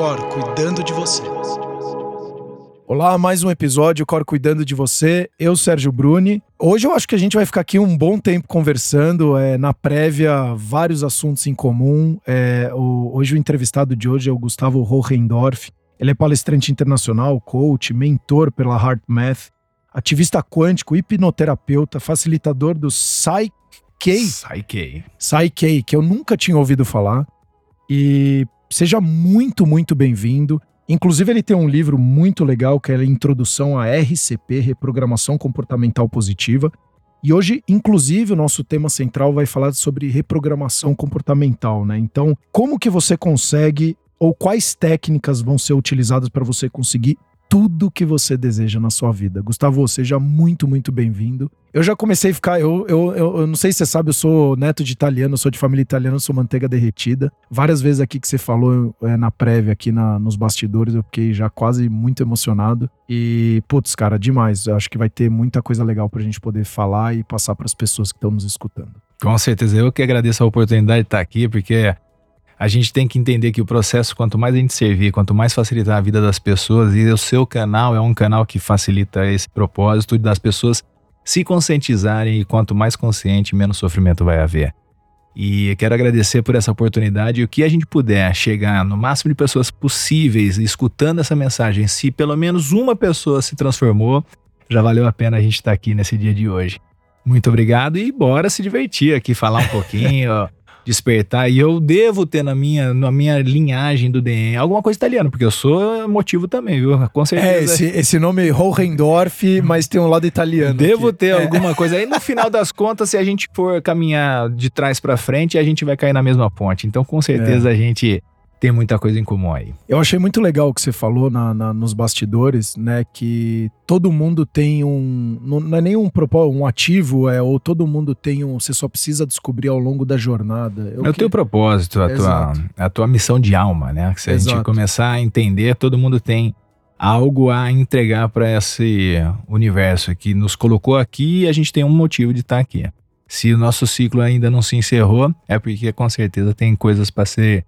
Cor cuidando de você. Olá, mais um episódio Cor cuidando de você. Eu, Sérgio Bruni. Hoje eu acho que a gente vai ficar aqui um bom tempo conversando. É, na prévia, vários assuntos em comum. É, o, hoje o entrevistado de hoje é o Gustavo Hohendorf. Ele é palestrante internacional, coach, mentor pela Heart Math, ativista quântico, hipnoterapeuta, facilitador do Psyche Psyche. Psyche, que eu nunca tinha ouvido falar. E seja muito, muito bem-vindo. Inclusive, ele tem um livro muito legal que é a Introdução à RCP, Reprogramação Comportamental Positiva. E hoje, inclusive, o nosso tema central vai falar sobre reprogramação comportamental, né? Então, como que você consegue ou quais técnicas vão ser utilizadas para você conseguir tudo que você deseja na sua vida. Gustavo, seja muito, muito bem-vindo. Eu já comecei a ficar. Eu, eu, eu, eu, não sei se você sabe, eu sou neto de italiano, sou de família italiana, sou manteiga derretida. Várias vezes aqui que você falou é, na prévia, aqui na, nos bastidores, eu fiquei já quase muito emocionado. E, putz, cara, demais. Eu acho que vai ter muita coisa legal pra gente poder falar e passar para as pessoas que estão nos escutando. Com certeza. Eu que agradeço a oportunidade de estar aqui, porque a gente tem que entender que o processo, quanto mais a gente servir, quanto mais facilitar a vida das pessoas, e o seu canal é um canal que facilita esse propósito das pessoas se conscientizarem, e quanto mais consciente, menos sofrimento vai haver. E quero agradecer por essa oportunidade e o que a gente puder chegar no máximo de pessoas possíveis escutando essa mensagem, se pelo menos uma pessoa se transformou, já valeu a pena a gente estar aqui nesse dia de hoje. Muito obrigado e bora se divertir aqui, falar um pouquinho. despertar. E eu devo ter na minha, na minha linhagem do DNA alguma coisa italiana, porque eu sou motivo também, viu? Com certeza. É, esse, esse nome Hohendorf, mas tem um lado italiano. Devo aqui. ter é. alguma coisa. Aí no final das contas, se a gente for caminhar de trás para frente, a gente vai cair na mesma ponte. Então, com certeza, é. a gente tem muita coisa em comum aí. Eu achei muito legal o que você falou na, na, nos bastidores, né? Que todo mundo tem um. Não, é nem um propósito, um ativo, é, ou todo mundo tem um. Você só precisa descobrir ao longo da jornada. Eu é o teu propósito, a tua, a tua missão de alma, né? Que se a Exato. gente começar a entender, todo mundo tem algo a entregar para esse universo que nos colocou aqui e a gente tem um motivo de estar tá aqui. Se o nosso ciclo ainda não se encerrou, é porque com certeza tem coisas para ser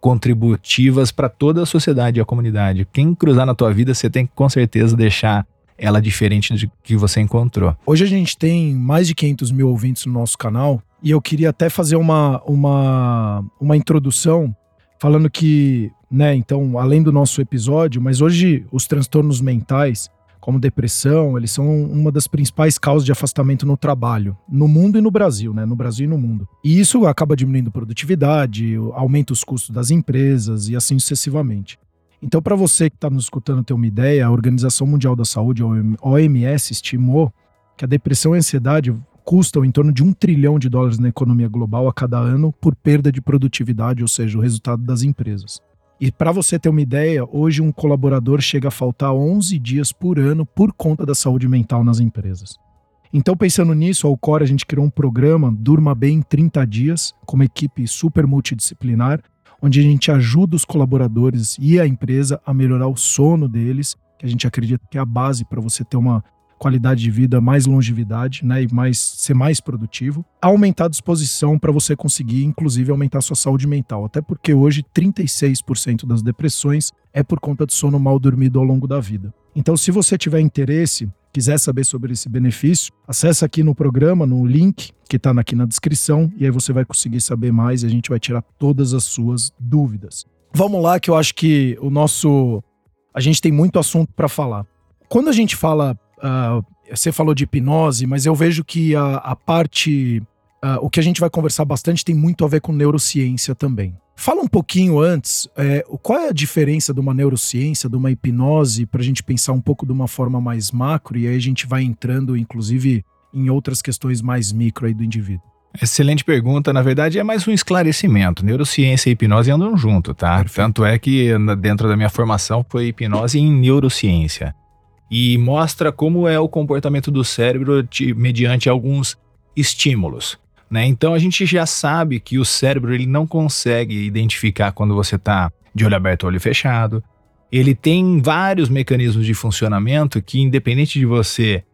contributivas para toda a sociedade e a comunidade. Quem cruzar na tua vida, você tem que com certeza deixar ela diferente do que você encontrou. Hoje a gente tem mais de 500 mil ouvintes no nosso canal e eu queria até fazer uma, uma, uma introdução falando que, né, então, além do nosso episódio, mas hoje os transtornos mentais como depressão, eles são uma das principais causas de afastamento no trabalho, no mundo e no Brasil, né? No Brasil e no mundo. E isso acaba diminuindo produtividade, aumenta os custos das empresas e assim sucessivamente. Então, para você que está nos escutando ter uma ideia, a Organização Mundial da Saúde, a OMS, estimou que a depressão e a ansiedade custam em torno de um trilhão de dólares na economia global a cada ano por perda de produtividade, ou seja, o resultado das empresas. E para você ter uma ideia, hoje um colaborador chega a faltar 11 dias por ano por conta da saúde mental nas empresas. Então, pensando nisso, ao Core a gente criou um programa Durma Bem em 30 dias, com uma equipe super multidisciplinar, onde a gente ajuda os colaboradores e a empresa a melhorar o sono deles, que a gente acredita que é a base para você ter uma qualidade de vida, mais longevidade, né, e mais ser mais produtivo, aumentar a disposição para você conseguir, inclusive, aumentar a sua saúde mental. Até porque hoje 36% das depressões é por conta de sono mal dormido ao longo da vida. Então, se você tiver interesse, quiser saber sobre esse benefício, acessa aqui no programa, no link que está aqui na descrição, e aí você vai conseguir saber mais e a gente vai tirar todas as suas dúvidas. Vamos lá, que eu acho que o nosso. A gente tem muito assunto para falar. Quando a gente fala Uh, você falou de hipnose, mas eu vejo que a, a parte. Uh, o que a gente vai conversar bastante tem muito a ver com neurociência também. Fala um pouquinho antes, é, qual é a diferença de uma neurociência, de uma hipnose, para a gente pensar um pouco de uma forma mais macro, e aí a gente vai entrando, inclusive, em outras questões mais micro aí do indivíduo. Excelente pergunta. Na verdade, é mais um esclarecimento. Neurociência e hipnose andam junto, tá? Perfeito. Tanto é que dentro da minha formação foi hipnose em neurociência e mostra como é o comportamento do cérebro de, mediante alguns estímulos. Né? Então a gente já sabe que o cérebro ele não consegue identificar quando você está de olho aberto ou olho fechado. Ele tem vários mecanismos de funcionamento que, independente de você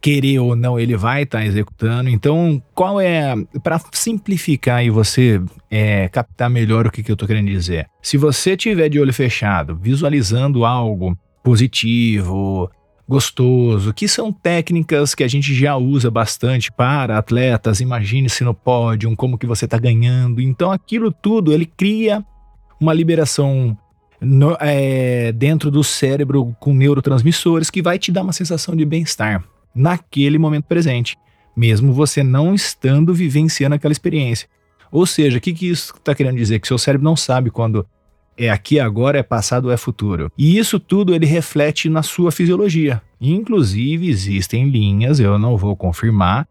querer ou não, ele vai estar tá executando. Então, qual é. Para simplificar e você é, captar melhor o que, que eu estou querendo dizer. Se você tiver de olho fechado, visualizando algo positivo, gostoso, que são técnicas que a gente já usa bastante para atletas, imagine-se no pódio, como que você está ganhando. Então, aquilo tudo, ele cria uma liberação no, é, dentro do cérebro com neurotransmissores que vai te dar uma sensação de bem-estar naquele momento presente, mesmo você não estando vivenciando aquela experiência. Ou seja, o que, que isso está querendo dizer? Que seu cérebro não sabe quando é aqui agora, é passado é futuro. E isso tudo ele reflete na sua fisiologia. Inclusive, existem linhas, eu não vou confirmar,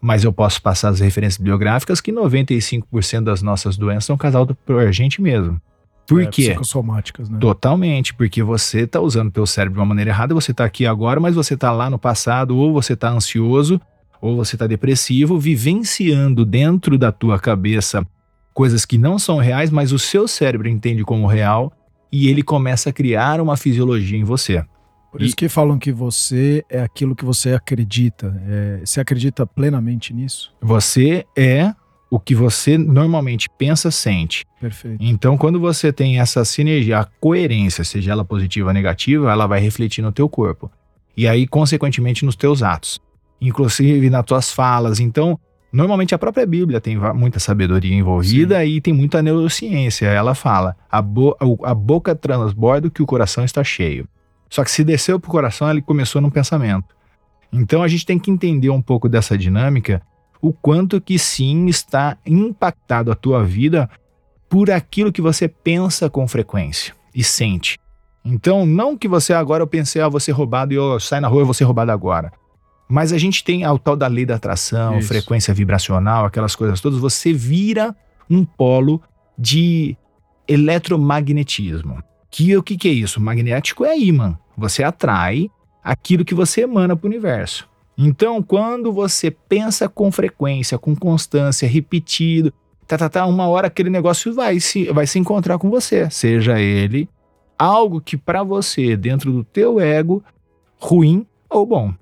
mas eu posso passar as referências bibliográficas que 95% das nossas doenças são causadas por a gente mesmo. Por é, quê? Psicossomáticas, né? Totalmente, porque você está usando o teu cérebro de uma maneira errada, você está aqui agora, mas você está lá no passado, ou você está ansioso, ou você está depressivo, vivenciando dentro da tua cabeça coisas que não são reais, mas o seu cérebro entende como real e ele começa a criar uma fisiologia em você. Por isso que falam que você é aquilo que você acredita. É, você acredita plenamente nisso? Você é o que você normalmente pensa, sente. Perfeito. Então, quando você tem essa sinergia, a coerência, seja ela positiva ou negativa, ela vai refletir no teu corpo. E aí, consequentemente, nos teus atos. Inclusive nas tuas falas. Então, normalmente a própria Bíblia tem muita sabedoria envolvida Sim. e tem muita neurociência. Ela fala, a, bo a boca transborda que o coração está cheio. Só que se desceu para o coração, ele começou num pensamento. Então, a gente tem que entender um pouco dessa dinâmica o quanto que sim está impactado a tua vida por aquilo que você pensa com frequência e sente. Então, não que você agora eu pensei, ah, vou ser roubado e eu saio na rua, eu vou ser roubado agora. Mas a gente tem o tal da lei da atração, Isso. frequência vibracional, aquelas coisas todas. Você vira um polo de eletromagnetismo. Que o que, que é isso? Magnético é imã. Você atrai aquilo que você emana para o universo. Então, quando você pensa com frequência, com constância, repetido, tá, tá, tá, uma hora aquele negócio vai se, vai se encontrar com você, seja ele algo que para você, dentro do teu ego, ruim ou bom.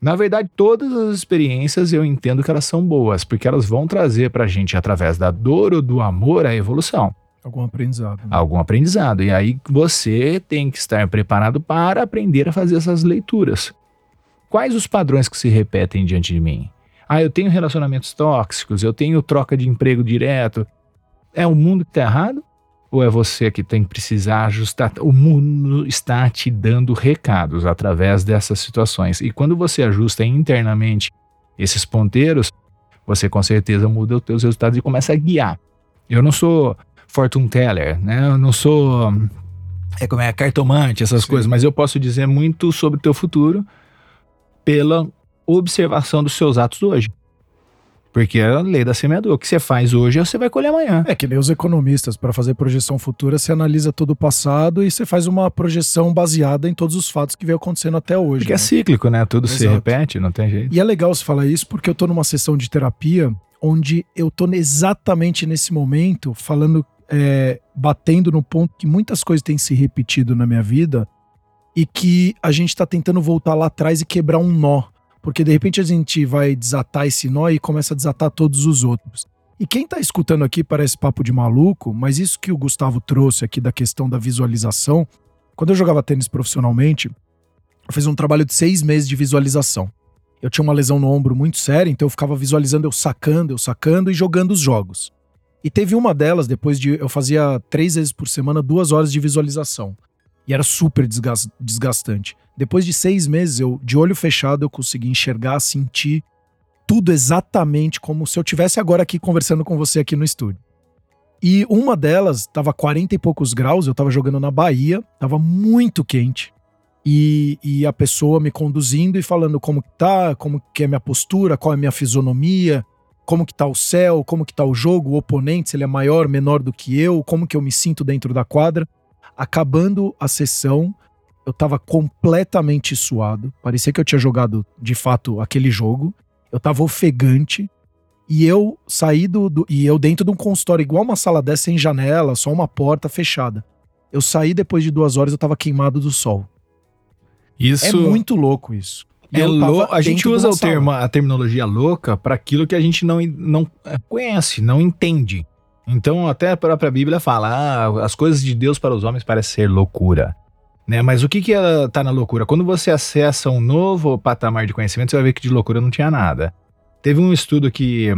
Na verdade, todas as experiências eu entendo que elas são boas, porque elas vão trazer para a gente, através da dor ou do amor, a evolução. Algum aprendizado. Né? Algum aprendizado. E aí você tem que estar preparado para aprender a fazer essas leituras. Quais os padrões que se repetem diante de mim? Ah, eu tenho relacionamentos tóxicos, eu tenho troca de emprego direto. É o mundo que está errado? Ou é você que tem que precisar ajustar? O mundo está te dando recados através dessas situações. E quando você ajusta internamente esses ponteiros, você com certeza muda os teus resultados e começa a guiar. Eu não sou fortune teller, né? Eu não sou é como é cartomante, essas Sim. coisas, mas eu posso dizer muito sobre o teu futuro pela observação dos seus atos hoje. Porque é a lei da semeadura. O que você faz hoje, você vai colher amanhã. É que nem os economistas, para fazer projeção futura, você analisa todo o passado e você faz uma projeção baseada em todos os fatos que veio acontecendo até hoje. Porque é né? é cíclico, né? Tudo Exato. se repete, não tem jeito. E é legal você falar isso porque eu tô numa sessão de terapia onde eu tô exatamente nesse momento falando, é, batendo no ponto que muitas coisas têm se repetido na minha vida e que a gente está tentando voltar lá atrás e quebrar um nó. Porque de repente a gente vai desatar esse nó e começa a desatar todos os outros. E quem está escutando aqui parece papo de maluco, mas isso que o Gustavo trouxe aqui da questão da visualização. Quando eu jogava tênis profissionalmente, eu fiz um trabalho de seis meses de visualização. Eu tinha uma lesão no ombro muito séria, então eu ficava visualizando eu sacando, eu sacando e jogando os jogos. E teve uma delas, depois de. Eu fazia três vezes por semana, duas horas de visualização. E era super desgastante. Depois de seis meses, eu, de olho fechado, eu consegui enxergar, sentir tudo exatamente como se eu tivesse agora aqui conversando com você aqui no estúdio. E uma delas estava 40 e poucos graus, eu estava jogando na Bahia, estava muito quente. E, e, a pessoa me conduzindo e falando como que tá, como que é minha postura, qual é minha fisionomia, como que tá o céu, como que tá o jogo, o oponente, se ele é maior, menor do que eu, como que eu me sinto dentro da quadra. Acabando a sessão, eu tava completamente suado. Parecia que eu tinha jogado de fato aquele jogo. Eu tava ofegante. E eu saí do, do, E eu dentro de um consultório, igual uma sala dessa, sem janela, só uma porta fechada. Eu saí depois de duas horas, eu tava queimado do sol. Isso. É muito louco isso. É lou- a gente usa o termo, a terminologia louca para aquilo que a gente não, não conhece, não entende. Então, até a própria Bíblia fala: ah, as coisas de Deus para os homens parecem ser loucura. Né? Mas o que que ela tá na loucura? Quando você acessa um novo patamar de conhecimento, você vai ver que de loucura não tinha nada. Teve um estudo que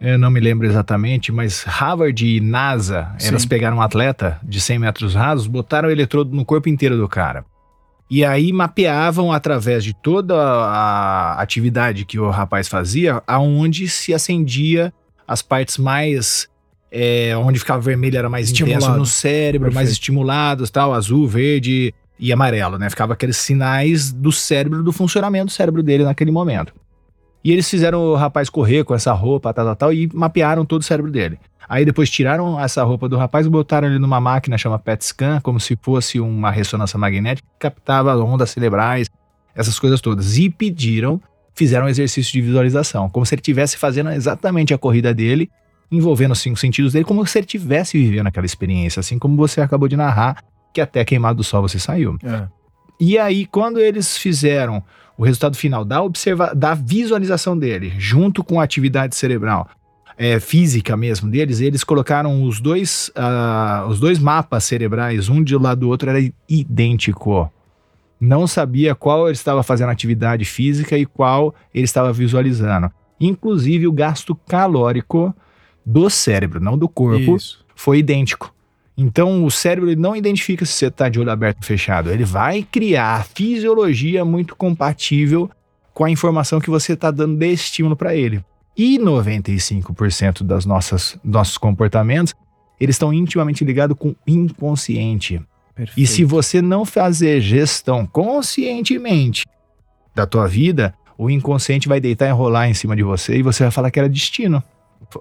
eu não me lembro exatamente, mas Harvard e NASA, Sim. elas pegaram um atleta de 100 metros rasos, botaram o eletrodo no corpo inteiro do cara. E aí mapeavam através de toda a atividade que o rapaz fazia, aonde se acendia as partes mais é, onde ficava vermelho era mais intenso Estimulado. no cérebro, mais Perfeito. estimulados, tal, azul, verde e amarelo, né? Ficava aqueles sinais do cérebro, do funcionamento do cérebro dele naquele momento. E eles fizeram o rapaz correr com essa roupa, tal, tal, tal, e mapearam todo o cérebro dele. Aí depois tiraram essa roupa do rapaz e botaram ele numa máquina chama PET scan, como se fosse uma ressonância magnética que captava ondas cerebrais, essas coisas todas. E pediram, fizeram um exercício de visualização, como se ele estivesse fazendo exatamente a corrida dele, envolvendo os cinco sentidos dele, como se ele estivesse vivendo aquela experiência, assim como você acabou de narrar, que até queimado do sol você saiu. É. E aí, quando eles fizeram o resultado final da, observa da visualização dele, junto com a atividade cerebral é, física mesmo deles, eles colocaram os dois, ah, os dois mapas cerebrais, um de lado do outro, era idêntico. Não sabia qual ele estava fazendo atividade física e qual ele estava visualizando. Inclusive, o gasto calórico do cérebro, não do corpo, Isso. foi idêntico. Então o cérebro ele não identifica se você está de olho aberto ou fechado. Ele vai criar a fisiologia muito compatível com a informação que você está dando de estímulo para ele. E 95% das nossas nossos comportamentos eles estão intimamente ligados com o inconsciente. Perfeito. E se você não fazer gestão conscientemente da tua vida, o inconsciente vai deitar e rolar em cima de você e você vai falar que era destino.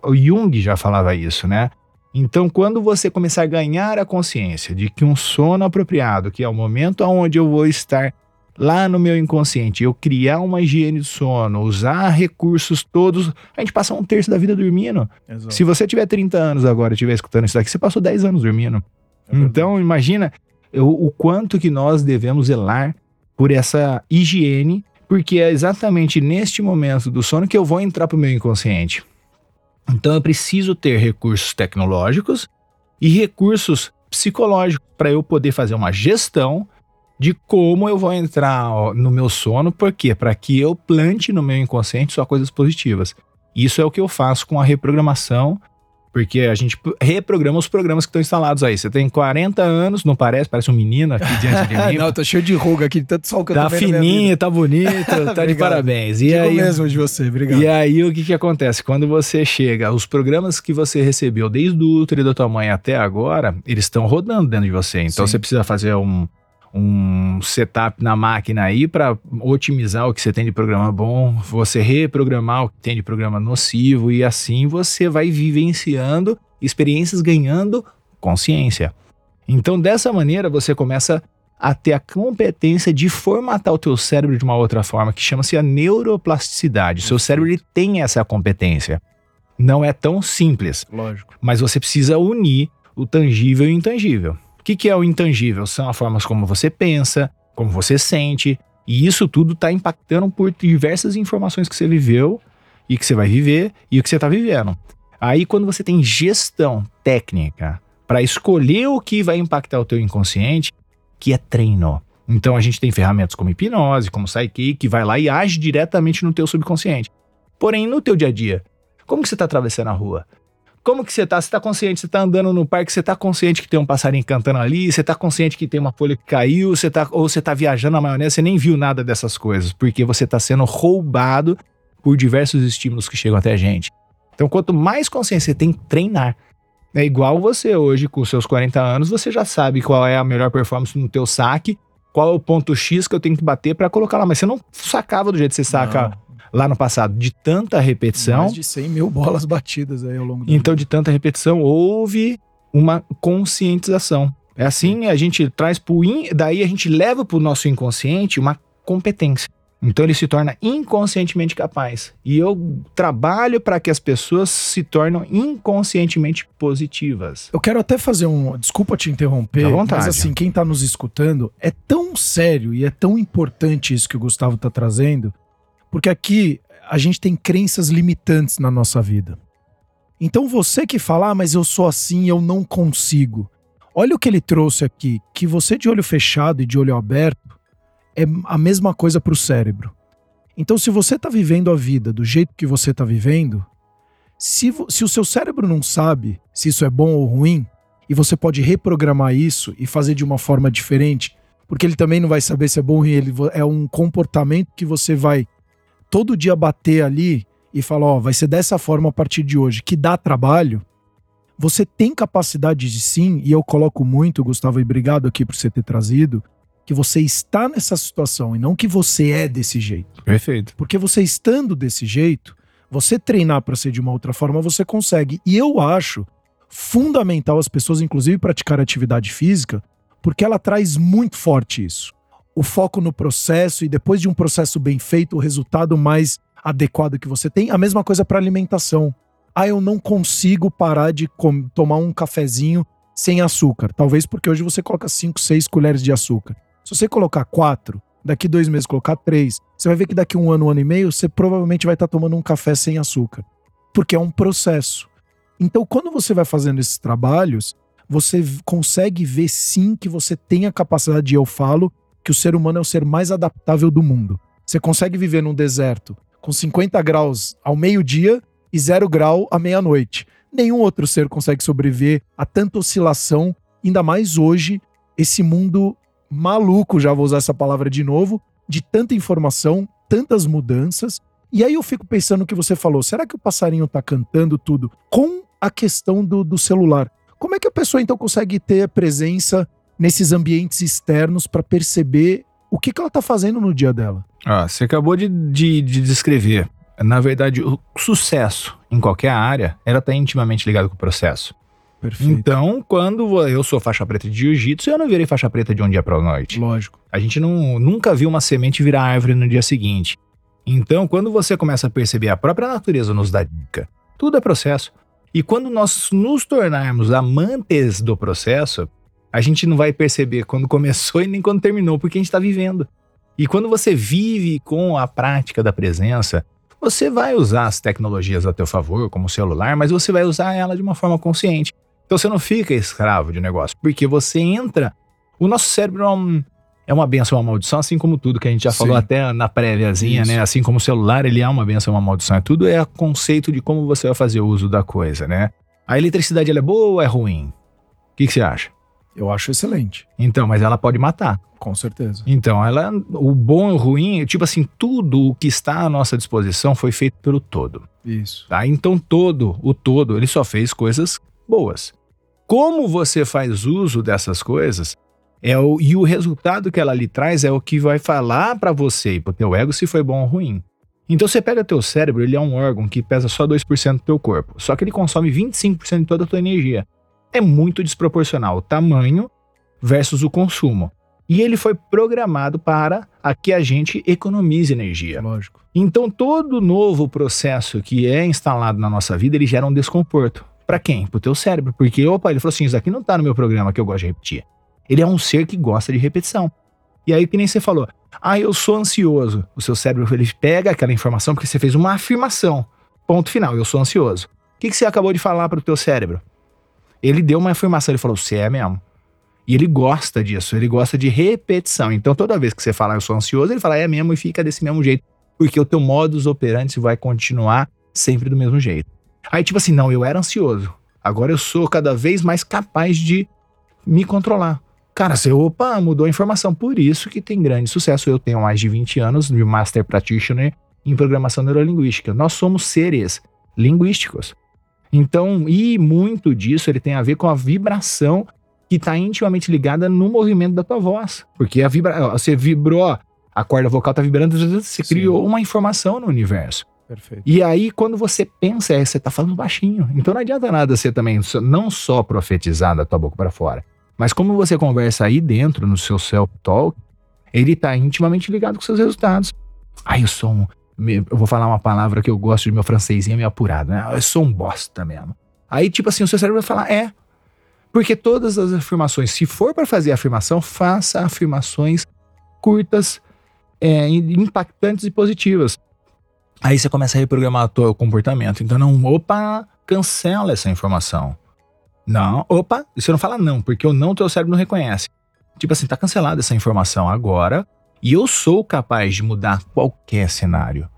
O Jung já falava isso, né? Então, quando você começar a ganhar a consciência de que um sono apropriado, que é o momento onde eu vou estar lá no meu inconsciente, eu criar uma higiene do sono, usar recursos todos, a gente passa um terço da vida dormindo. Exato. Se você tiver 30 anos agora e estiver escutando isso daqui, você passou 10 anos dormindo. É. Então, imagina o, o quanto que nós devemos zelar por essa higiene, porque é exatamente neste momento do sono que eu vou entrar para o meu inconsciente. Então, eu preciso ter recursos tecnológicos e recursos psicológicos para eu poder fazer uma gestão de como eu vou entrar no meu sono, por quê? Para que eu plante no meu inconsciente só coisas positivas. Isso é o que eu faço com a reprogramação, porque a gente reprograma os programas que estão instalados aí. Você tem 40 anos, não parece? Parece um menino aqui diante de mim. não, tô cheio de ruga aqui, tanto sol que eu tá tô na minha vida. fininho, tá bonito, tá de parabéns. E Digo aí, mesmo de você, obrigado. e aí, o que que acontece? Quando você chega, os programas que você recebeu desde o útero da tua mãe até agora, eles estão rodando dentro de você. Então, Sim. você precisa fazer um, um setup na máquina aí para otimizar o que você tem de programa bom, você reprogramar o que tem de programa nocivo e assim você vai vivenciando experiências ganhando consciência. Então, dessa maneira, você começa a ter a competência de formatar o teu cérebro de uma outra forma, que chama-se a neuroplasticidade. O seu cérebro ele tem essa competência. Não é tão simples, Lógico. mas você precisa unir o tangível e o intangível. O que, que é o intangível? São as formas como você pensa, como você sente, e isso tudo está impactando por diversas informações que você viveu e que você vai viver e o que você está vivendo. Aí, quando você tem gestão técnica para escolher o que vai impactar o teu inconsciente, que é treino. Então, a gente tem ferramentas como hipnose, como Psyche, que vai lá e age diretamente no teu subconsciente. Porém, no teu dia a dia, como que você está atravessando a rua? Como que você tá? Você tá consciente, você tá andando no parque, você tá consciente que tem um passarinho cantando ali, você tá consciente que tem uma folha que caiu, você tá, ou você tá viajando na maionese, você nem viu nada dessas coisas, porque você tá sendo roubado por diversos estímulos que chegam até a gente. Então, quanto mais consciência você tem, treinar. É igual você hoje, com seus 40 anos, você já sabe qual é a melhor performance no teu saque, qual é o ponto X que eu tenho que bater para colocar lá. Mas você não sacava do jeito que você saca lá no passado, de tanta repetição. Mais de 100 mil bolas batidas aí ao longo do Então, de tanta repetição, houve uma conscientização. É assim, a gente traz pro in, daí a gente leva pro nosso inconsciente uma competência. Então ele se torna inconscientemente capaz. E eu trabalho para que as pessoas se tornem inconscientemente positivas. Eu quero até fazer um. Desculpa te interromper, mas assim, quem tá nos escutando, é tão sério e é tão importante isso que o Gustavo tá trazendo, porque aqui a gente tem crenças limitantes na nossa vida. Então você que fala, ah, mas eu sou assim, eu não consigo. Olha o que ele trouxe aqui, que você de olho fechado e de olho aberto é a mesma coisa para o cérebro. Então, se você está vivendo a vida do jeito que você está vivendo, se, se o seu cérebro não sabe se isso é bom ou ruim, e você pode reprogramar isso e fazer de uma forma diferente, porque ele também não vai saber se é bom ou ruim, ele é um comportamento que você vai todo dia bater ali e falar, ó, vai ser dessa forma a partir de hoje, que dá trabalho, você tem capacidade de sim, e eu coloco muito, Gustavo, e obrigado aqui por você ter trazido, que você está nessa situação e não que você é desse jeito. Perfeito. Porque você estando desse jeito, você treinar para ser de uma outra forma, você consegue. E eu acho fundamental as pessoas, inclusive, praticar atividade física, porque ela traz muito forte isso. O foco no processo e depois de um processo bem feito, o resultado mais adequado que você tem. A mesma coisa para alimentação. Ah, eu não consigo parar de tomar um cafezinho sem açúcar. Talvez porque hoje você coloca 5, 6 colheres de açúcar. Se você colocar quatro, daqui dois meses colocar três, você vai ver que daqui um ano, um ano e meio, você provavelmente vai estar tomando um café sem açúcar. Porque é um processo. Então, quando você vai fazendo esses trabalhos, você consegue ver sim que você tem a capacidade, e eu falo, que o ser humano é o ser mais adaptável do mundo. Você consegue viver num deserto com 50 graus ao meio-dia e zero grau à meia-noite. Nenhum outro ser consegue sobreviver a tanta oscilação, ainda mais hoje, esse mundo maluco, já vou usar essa palavra de novo, de tanta informação, tantas mudanças. E aí eu fico pensando o que você falou, será que o passarinho tá cantando tudo com a questão do, do celular? Como é que a pessoa então consegue ter presença nesses ambientes externos para perceber o que, que ela tá fazendo no dia dela? Ah, você acabou de, de, de descrever. Na verdade, o sucesso em qualquer área, ela tá intimamente ligado com o processo. Perfeito. Então, quando eu sou faixa preta de jiu-jitsu, eu não virei faixa preta de um dia para noite. Lógico. A gente não, nunca viu uma semente virar árvore no dia seguinte. Então, quando você começa a perceber a própria natureza nos dá dica, tudo é processo. E quando nós nos tornarmos amantes do processo, a gente não vai perceber quando começou e nem quando terminou, porque a gente está vivendo. E quando você vive com a prática da presença, você vai usar as tecnologias a teu favor, como o celular, mas você vai usar ela de uma forma consciente. Então você não fica escravo de negócio, porque você entra. O nosso cérebro é, um, é uma benção, uma maldição, assim como tudo que a gente já Sim. falou até na préviazinha, né? Assim como o celular, ele é uma benção, uma maldição. É tudo é conceito de como você vai fazer o uso da coisa, né? A eletricidade ela é boa ou é ruim? O que, que você acha? Eu acho excelente. Então, mas ela pode matar. Com certeza. Então, ela, o bom e o ruim, tipo assim, tudo o que está à nossa disposição foi feito pelo todo. Isso. Tá? Então, todo, o todo, ele só fez coisas boas como você faz uso dessas coisas é o, e o resultado que ela lhe traz é o que vai falar para você e pro teu ego se foi bom ou ruim. Então você pega teu cérebro, ele é um órgão que pesa só 2% do teu corpo, só que ele consome 25% de toda a tua energia. É muito desproporcional o tamanho versus o consumo. E ele foi programado para que a gente economize energia. Lógico. Então todo novo processo que é instalado na nossa vida, ele gera um desconforto. Para quem? Pro teu cérebro. Porque, opa, ele falou assim: isso aqui não tá no meu programa que eu gosto de repetir. Ele é um ser que gosta de repetição. E aí, que nem você falou, ah, eu sou ansioso. O seu cérebro ele pega aquela informação porque você fez uma afirmação. Ponto final, eu sou ansioso. O que, que você acabou de falar para o teu cérebro? Ele deu uma afirmação, ele falou, você é mesmo. E ele gosta disso, ele gosta de repetição. Então, toda vez que você fala eu sou ansioso, ele fala é mesmo e fica desse mesmo jeito. Porque o teu modus operandi vai continuar sempre do mesmo jeito. Aí, tipo assim, não, eu era ansioso. Agora eu sou cada vez mais capaz de me controlar. Cara, você, opa, mudou a informação. Por isso que tem grande sucesso. Eu tenho mais de 20 anos de Master Practitioner em Programação Neurolinguística. Nós somos seres linguísticos. Então, e muito disso ele tem a ver com a vibração que está intimamente ligada no movimento da tua voz. Porque a vibra, você vibrou, a corda vocal está vibrando, você Sim. criou uma informação no universo. Perfeito. E aí, quando você pensa, é, você tá falando baixinho. Então não adianta nada você também não só profetizar da tua boca para fora, mas como você conversa aí dentro no seu self-talk, ele tá intimamente ligado com seus resultados. Ai, eu sou um. Eu vou falar uma palavra que eu gosto de meu francesinho meio apurado, né? Eu sou um bosta mesmo. Aí, tipo assim, o seu cérebro vai falar, é. Porque todas as afirmações, se for para fazer afirmação, faça afirmações curtas, é, impactantes e positivas. Aí você começa a reprogramar o teu comportamento. Então, não, opa, cancela essa informação. Não, opa, você não fala não, porque o não teu cérebro não reconhece. Tipo assim, tá cancelada essa informação agora e eu sou capaz de mudar qualquer cenário.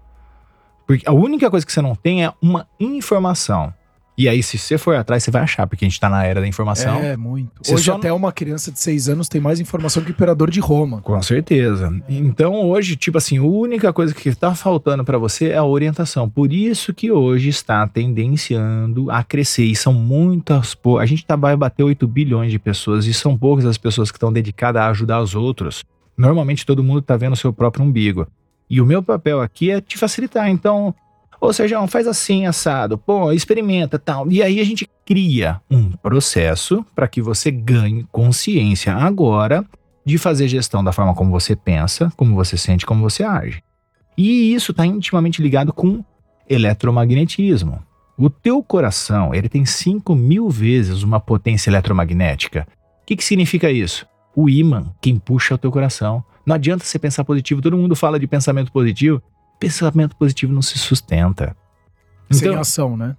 Porque a única coisa que você não tem é uma informação. E aí, se você for atrás, você vai achar, porque a gente tá na era da informação. É, muito. Você hoje, até uma criança de seis anos tem mais informação que o imperador de Roma. Com certeza. Então, hoje, tipo assim, a única coisa que tá faltando para você é a orientação. Por isso que hoje está tendenciando a crescer. E são muitas. A gente tá, vai bater 8 bilhões de pessoas e são poucas as pessoas que estão dedicadas a ajudar os outros. Normalmente, todo mundo tá vendo o seu próprio umbigo. E o meu papel aqui é te facilitar. Então, Ô, Sérgio, faz assim, assado. Pô, experimenta tal. E aí a gente cria um processo para que você ganhe consciência agora de fazer gestão da forma como você pensa, como você sente, como você age. E isso está intimamente ligado com eletromagnetismo. O teu coração, ele tem 5 mil vezes uma potência eletromagnética. O que, que significa isso? O ímã, quem puxa é o teu coração. Não adianta você pensar positivo, todo mundo fala de pensamento positivo, pensamento positivo não se sustenta. Então, sem ação, né?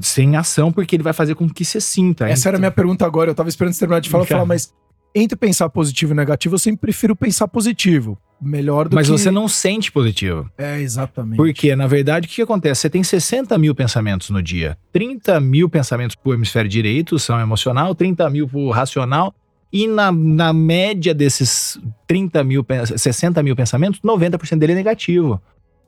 Sem ação, porque ele vai fazer com que você sinta. Essa então... era a minha pergunta agora. Eu tava esperando você terminar de falar, falar, mas entre pensar positivo e negativo, eu sempre prefiro pensar positivo. Melhor do mas que. Mas você não sente positivo. É, exatamente. Porque, na verdade, o que, que acontece? Você tem 60 mil pensamentos no dia. 30 mil pensamentos pro hemisfério direito, são emocional, 30 mil pro racional. E na, na média desses 30 mil, 60 mil pensamentos, 90% dele é negativo.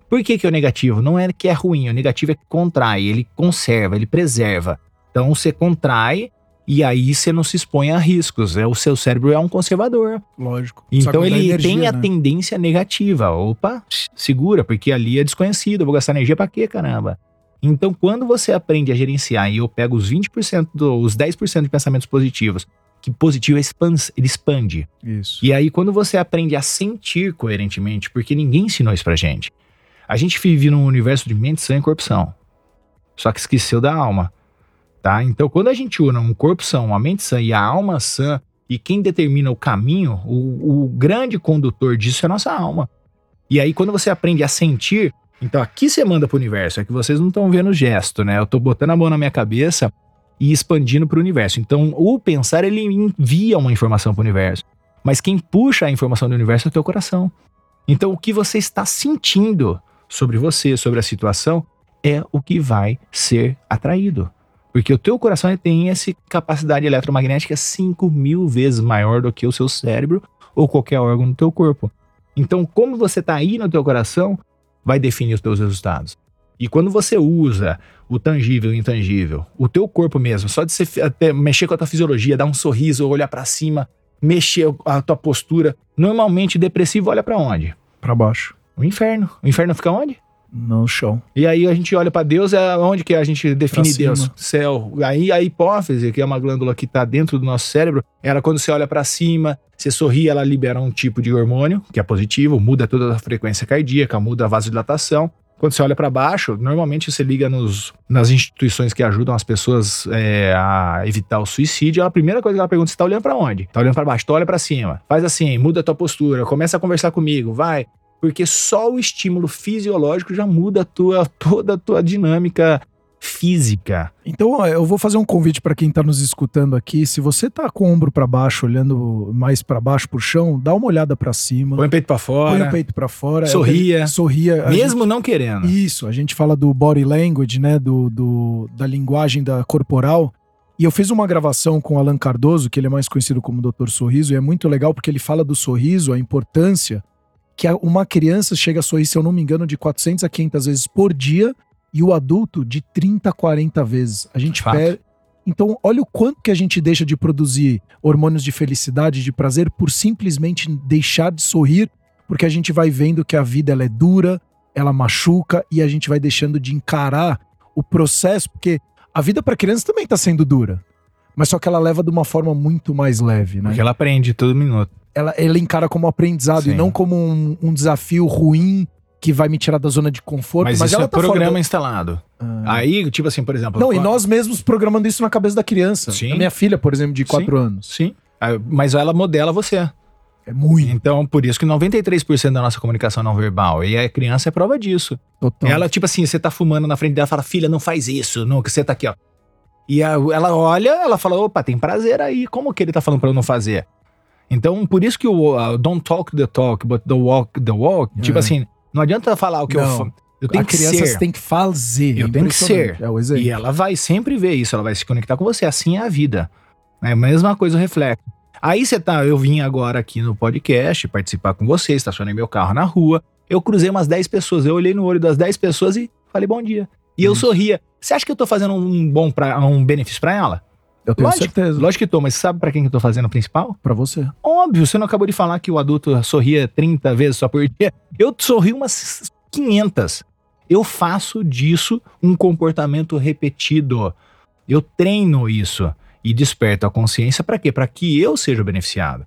Por que, que é o negativo? Não é que é ruim, o negativo é que contrai, ele conserva, ele preserva. Então você contrai e aí você não se expõe a riscos. É, o seu cérebro é um conservador. Lógico. Então ele energia, tem a né? tendência negativa. Opa, segura, porque ali é desconhecido. Eu vou gastar energia para quê, caramba? Então, quando você aprende a gerenciar, e eu pego os 20%, do, os 10% de pensamentos positivos, que positivo é expans, ele expande. Isso. E aí, quando você aprende a sentir coerentemente, porque ninguém ensinou isso pra gente. A gente vive num universo de mente, sã e corpo são. Só que esqueceu da alma. Tá? Então, quando a gente une um corpo são, uma mente sã e a alma sã, e quem determina o caminho, o, o grande condutor disso é a nossa alma. E aí, quando você aprende a sentir, então aqui você manda pro universo, é que vocês não estão vendo o gesto, né? Eu tô botando a mão na minha cabeça e expandindo pro universo. Então, o pensar, ele envia uma informação pro universo. Mas quem puxa a informação do universo é o teu coração. Então, o que você está sentindo sobre você, sobre a situação, é o que vai ser atraído. Porque o teu coração tem essa capacidade eletromagnética 5 mil vezes maior do que o seu cérebro ou qualquer órgão do teu corpo. Então, como você está aí no teu coração, vai definir os teus resultados. E quando você usa o tangível e o intangível, o teu corpo mesmo, só de você até mexer com a tua fisiologia, dar um sorriso, olhar para cima, mexer a tua postura, normalmente depressivo olha para onde? Para baixo. O inferno. O inferno fica onde? No chão. E aí a gente olha para Deus, é onde que a gente define Deus? Céu. Aí a hipófise, que é uma glândula que está dentro do nosso cérebro, ela quando você olha para cima, você sorri, ela libera um tipo de hormônio, que é positivo, muda toda a frequência cardíaca, muda a vasodilatação. Quando você olha para baixo, normalmente você liga nos, nas instituições que ajudam as pessoas é, a evitar o suicídio. A primeira coisa que ela pergunta: você tá olhando para onde? Tá olhando para baixo? Então olha para cima. Faz assim, muda a tua postura, começa a conversar comigo, vai porque só o estímulo fisiológico já muda a tua, toda a tua dinâmica física. Então, eu vou fazer um convite para quem está nos escutando aqui. Se você tá com o ombro para baixo, olhando mais para baixo pro chão, dá uma olhada para cima. Põe o peito para fora. Põe o peito para fora. Sorria. É, sorria. Mesmo gente, não querendo. Isso, a gente fala do body language, né, do, do da linguagem da corporal. E eu fiz uma gravação com o Alan Cardoso, que ele é mais conhecido como Doutor Sorriso, e é muito legal porque ele fala do sorriso, a importância que uma criança chega a sorrir, se eu não me engano, de 400 a 500 vezes por dia e o adulto de 30 a 40 vezes. A gente perde. Então, olha o quanto que a gente deixa de produzir hormônios de felicidade, de prazer, por simplesmente deixar de sorrir, porque a gente vai vendo que a vida ela é dura, ela machuca e a gente vai deixando de encarar o processo, porque a vida para criança também está sendo dura, mas só que ela leva de uma forma muito mais leve, né? Porque ela aprende todo minuto ela, ela encara como aprendizado Sim. e não como um, um, desafio ruim que vai me tirar da zona de conforto, Mas, mas, isso ela é tá programa instalado. Ah. Aí, tipo assim, por exemplo. Não, e qual- nós mesmos programando isso na cabeça da criança. Sim. Minha filha, por exemplo, de 4 anos. Sim. Ah, Mas ela modela você. É muito. Então, por isso que 93% da nossa comunicação não verbal. E a criança é prova disso. Total. Ela, tipo assim, você tá fumando na frente dela, fala, filha, não faz isso, não, que você tá aqui, ó. E a- ela olha, ela fala, opa, tem prazer aí, como que ele tá falando pra eu não fazer? Então, por isso que o uh, don't talk the talk, but the walk the walk, tipo É. assim, não adianta falar o que eu Não. fa- Eu tenho a que criança ser. tem que fazer. Eu é tenho que ser. É o exemplo. E ela vai sempre ver isso, ela vai se conectar com você. Assim é a vida. É a mesma coisa o reflexo. Aí você tá, eu vim agora aqui no podcast participar com você, estacionei meu carro na rua. Eu cruzei umas 10 pessoas, eu olhei no olho das 10 pessoas e falei bom dia. E eu Isso. sorria. Você acha que eu tô fazendo um bom pra, um benefício pra ela? Eu tenho Lógico. certeza. Lógico que tô, mas sabe pra quem que eu tô fazendo o principal? Pra você. Óbvio, você não acabou de falar que o adulto sorria 30 vezes só por dia. Eu sorri umas 500. Eu faço disso um comportamento repetido. Eu treino isso e desperto a consciência para quê? Para que eu seja beneficiado.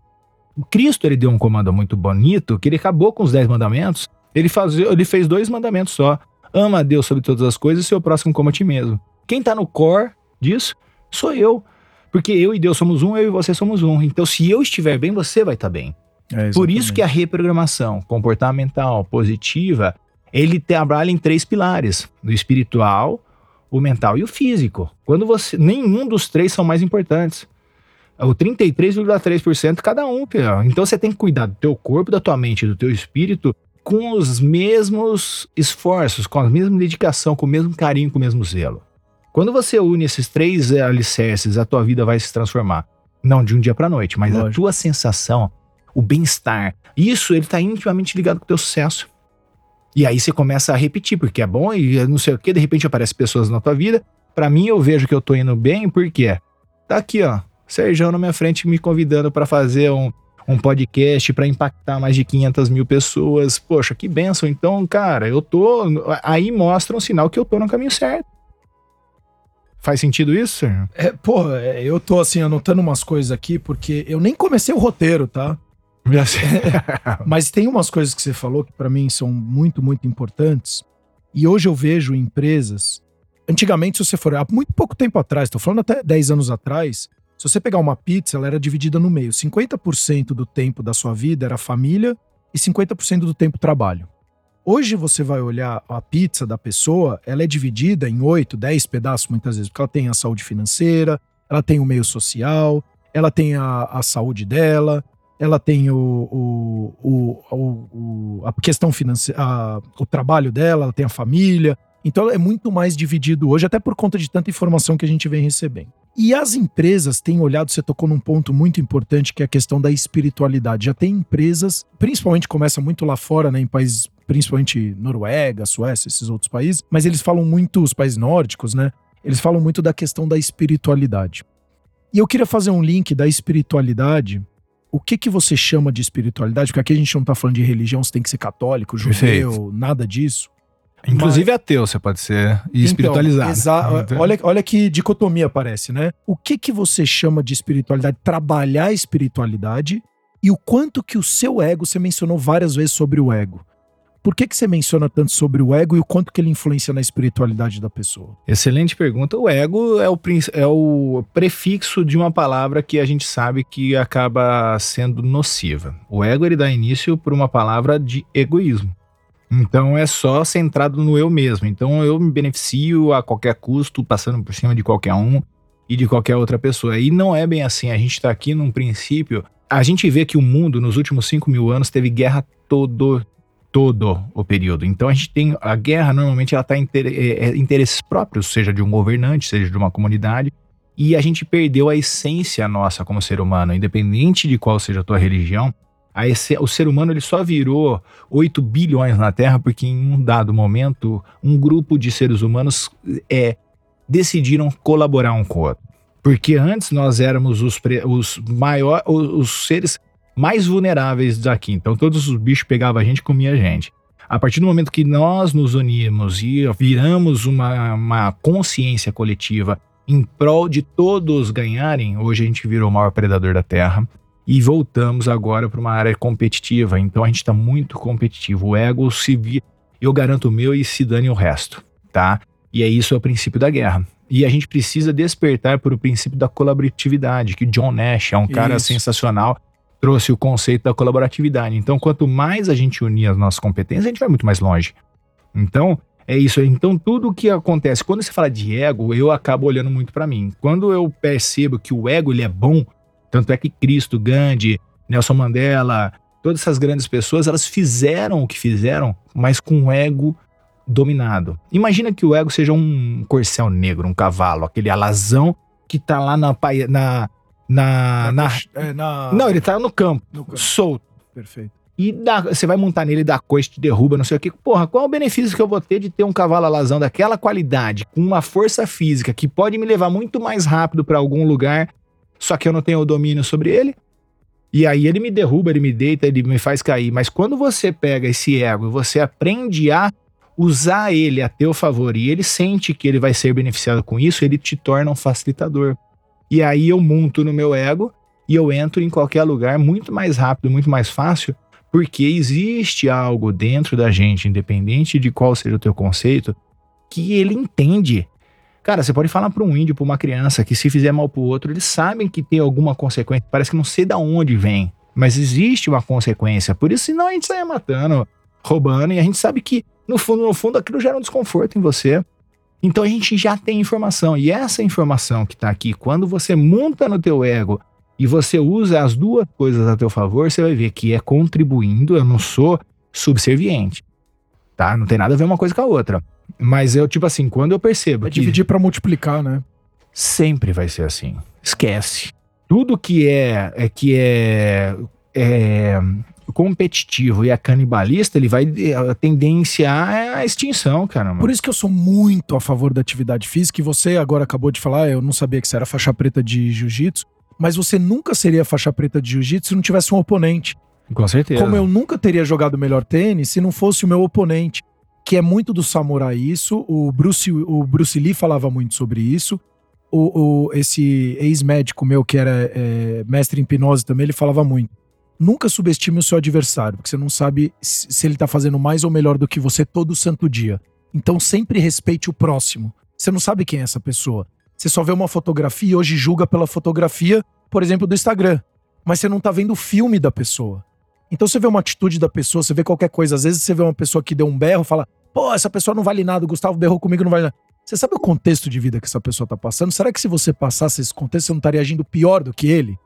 O Cristo ele deu um comando muito bonito que ele acabou com os 10 mandamentos. Ele, faz, ele fez dois mandamentos só. Ama a Deus sobre todas as coisas e seu próximo como a ti mesmo. Quem tá no core disso sou eu. Porque eu e Deus somos um, eu e você somos um. Então, se eu estiver bem, você vai estar bem. É, Por isso que a reprogramação comportamental positiva, ele trabalha em três pilares: o espiritual, o mental e o físico. Quando você. Nenhum dos três são mais importantes. O 33,3% cada um. Então você tem que cuidar do teu corpo, da tua mente, do teu espírito com os mesmos esforços, com a mesma dedicação, com o mesmo carinho, com o mesmo zelo. Quando você une esses três eh, alicerces, a tua vida vai se transformar. Não de um dia para noite, mas a Lógico. tua sensação, o bem-estar, isso ele tá intimamente ligado com o teu sucesso. E aí você começa a repetir, porque é bom e não sei o que, de repente aparecem pessoas na tua vida. Pra mim, eu vejo que eu tô indo bem, porque tá aqui, ó, Sérgio na minha frente me convidando pra fazer um, um podcast pra impactar mais de 500 mil pessoas. Poxa, que benção. Então, cara, eu tô. Aí mostra um sinal que eu tô no caminho certo. Faz sentido isso, Sérgio? É, pô, é, eu tô assim anotando umas coisas aqui porque eu nem comecei o roteiro, tá? Mas tem umas coisas que você falou que pra mim são muito, muito importantes. E hoje eu vejo empresas. Antigamente, se você for. Há muito pouco tempo atrás, tô falando até 10 anos atrás. Se você pegar uma pizza, ela era dividida no meio. 50% do tempo da sua vida era família e 50% do tempo trabalho. Hoje você vai olhar a pizza da pessoa, ela é dividida em 8, 10 pedaços muitas vezes, porque ela tem a saúde financeira, ela tem o meio social, ela tem a, a saúde dela, ela tem o, o, o, o- a questão financeira, o trabalho dela, ela tem a família. Então é muito mais dividido hoje, até por conta de tanta informação que a gente vem recebendo. E as empresas têm olhado, você tocou num ponto muito importante, que é a questão da espiritualidade. Já tem empresas, principalmente começa muito lá fora, né, em países, principalmente Noruega, Suécia, esses outros países, mas eles falam muito, os países nórdicos, né? Eles falam muito da questão da espiritualidade. E eu queria fazer um link da espiritualidade. O que que você chama de espiritualidade? Porque aqui a gente não tá falando de religião, você tem que ser católico, judeu, Perfeito. nada disso. Inclusive ateu, você pode ser e espiritualizado. Então, exa- Então, olha, olha que dicotomia parece, né? O que que você chama de espiritualidade? Trabalhar a espiritualidade e o quanto que o seu ego, você mencionou várias vezes sobre o ego. Por que que você menciona tanto sobre o ego e o quanto que ele influencia na espiritualidade da pessoa? Excelente pergunta. O ego é o, é o prefixo de uma palavra que a gente sabe que acaba sendo nociva. O ego ele dá início por uma palavra de egoísmo. Então é só centrado no eu mesmo. Então eu me beneficio a qualquer custo, passando por cima de qualquer um e de qualquer outra pessoa. E não é bem assim. A gente está aqui num princípio. A gente vê que o mundo nos últimos 5 mil anos teve guerra todo todo o período. Então a gente tem a guerra normalmente ela está em inter- é- é interesses próprios, seja de um governante, seja de uma comunidade, e a gente perdeu a essência nossa como ser humano, independente de qual seja a tua religião. Esse- o ser humano ele só virou 8 bilhões na Terra porque em um dado momento um grupo de seres humanos é, decidiram colaborar um com o outro. Porque antes nós éramos os, os maiores, os, os seres mais vulneráveis daqui. Então todos os bichos pegavam a gente e comiam a gente. A partir do momento que nós nos unimos e viramos uma, uma consciência coletiva em prol de todos ganharem, hoje a gente virou o maior predador da Terra e voltamos agora para uma área competitiva. Então a gente está muito competitivo. O ego se vi... eu garanto o meu e se dane o resto, tá? E é isso é o princípio da guerra. E a gente precisa despertar por o princípio da colaboratividade, que John Nash é um cara Isso. sensacional, trouxe o conceito da colaboratividade. Então, quanto mais a gente unir as nossas competências, a gente vai muito mais longe. Então, é isso. aí. Então, tudo o que acontece, quando você fala de ego, eu acabo olhando muito pra mim. Quando eu percebo que o ego ele é bom, tanto é que Cristo, Gandhi, Nelson Mandela, todas essas grandes pessoas, elas fizeram o que fizeram, mas com o ego dominado. Imagina que o ego seja um corcel negro, um cavalo, aquele alazão que tá lá na na na, na É, na- não, ele tá no campo, no campo. solto. Perfeito. E dá- você vai montar nele, dá coice, te derruba, não sei o que. Porra, qual é o benefício que eu vou ter de ter um cavalo alazão daquela qualidade, com uma força física que pode me levar muito mais rápido pra algum lugar, só que eu não tenho domínio sobre ele? E aí ele me derruba, ele me deita, ele me faz cair. Mas quando você pega esse ego e você aprende a usar ele a teu favor e ele sente que ele vai ser beneficiado com isso, ele te torna um facilitador. E aí eu monto no meu ego e eu entro em qualquer lugar muito mais rápido, muito mais fácil, porque existe algo dentro da gente, independente de qual seja o teu conceito, que ele entende. Cara, você pode falar para um índio, para uma criança, que se fizer mal pro outro, eles sabem que tem alguma consequência. Parece que não sei da onde vem, mas existe uma consequência. Por isso, senão a gente saia matando, roubando, e a gente sabe que, no fundo, no fundo, aquilo gera um desconforto em você. Então a gente já tem informação. E essa informação que tá aqui, quando você monta no teu ego e você usa as duas coisas a teu favor, você vai ver que é contribuindo, eu não sou subserviente. Tá? Não tem nada a ver uma coisa com a outra. Mas eu, tipo assim, quando eu percebo É que dividir pra multiplicar, né? sempre vai ser assim. Esquece. Tudo que é, é que é, é competitivo e é canibalista, ele vai tendenciar a extinção, cara. Por isso que eu sou muito a favor da atividade física. E você agora acabou de falar, eu não sabia que você era faixa preta de jiu-jitsu, mas você nunca seria faixa preta de jiu-jitsu se não tivesse um oponente. Com certeza. Como eu nunca teria jogado melhor tênis se não fosse o meu oponente. Que é muito do samurai isso. O Bruce, o Bruce Lee falava muito sobre isso. O, o- esse ex-médico meu, que era é, mestre em hipnose também, ele falava muito. Nunca subestime o seu adversário, porque você não sabe se ele tá fazendo mais ou melhor do que você todo santo dia. Então sempre respeite o próximo. Você não sabe quem é essa pessoa. Você só vê uma fotografia e hoje julga pela fotografia, por exemplo, do Instagram. Mas você não tá vendo o filme da pessoa. Então você vê uma atitude da pessoa, você vê qualquer coisa. Às vezes você vê uma pessoa que deu um berro, fala: pô, essa pessoa não vale nada, o Gustavo berrou comigo, não vale nada. Você sabe o contexto de vida que essa pessoa tá passando? Será que se você passasse esse contexto, você não estaria agindo pior do que ele?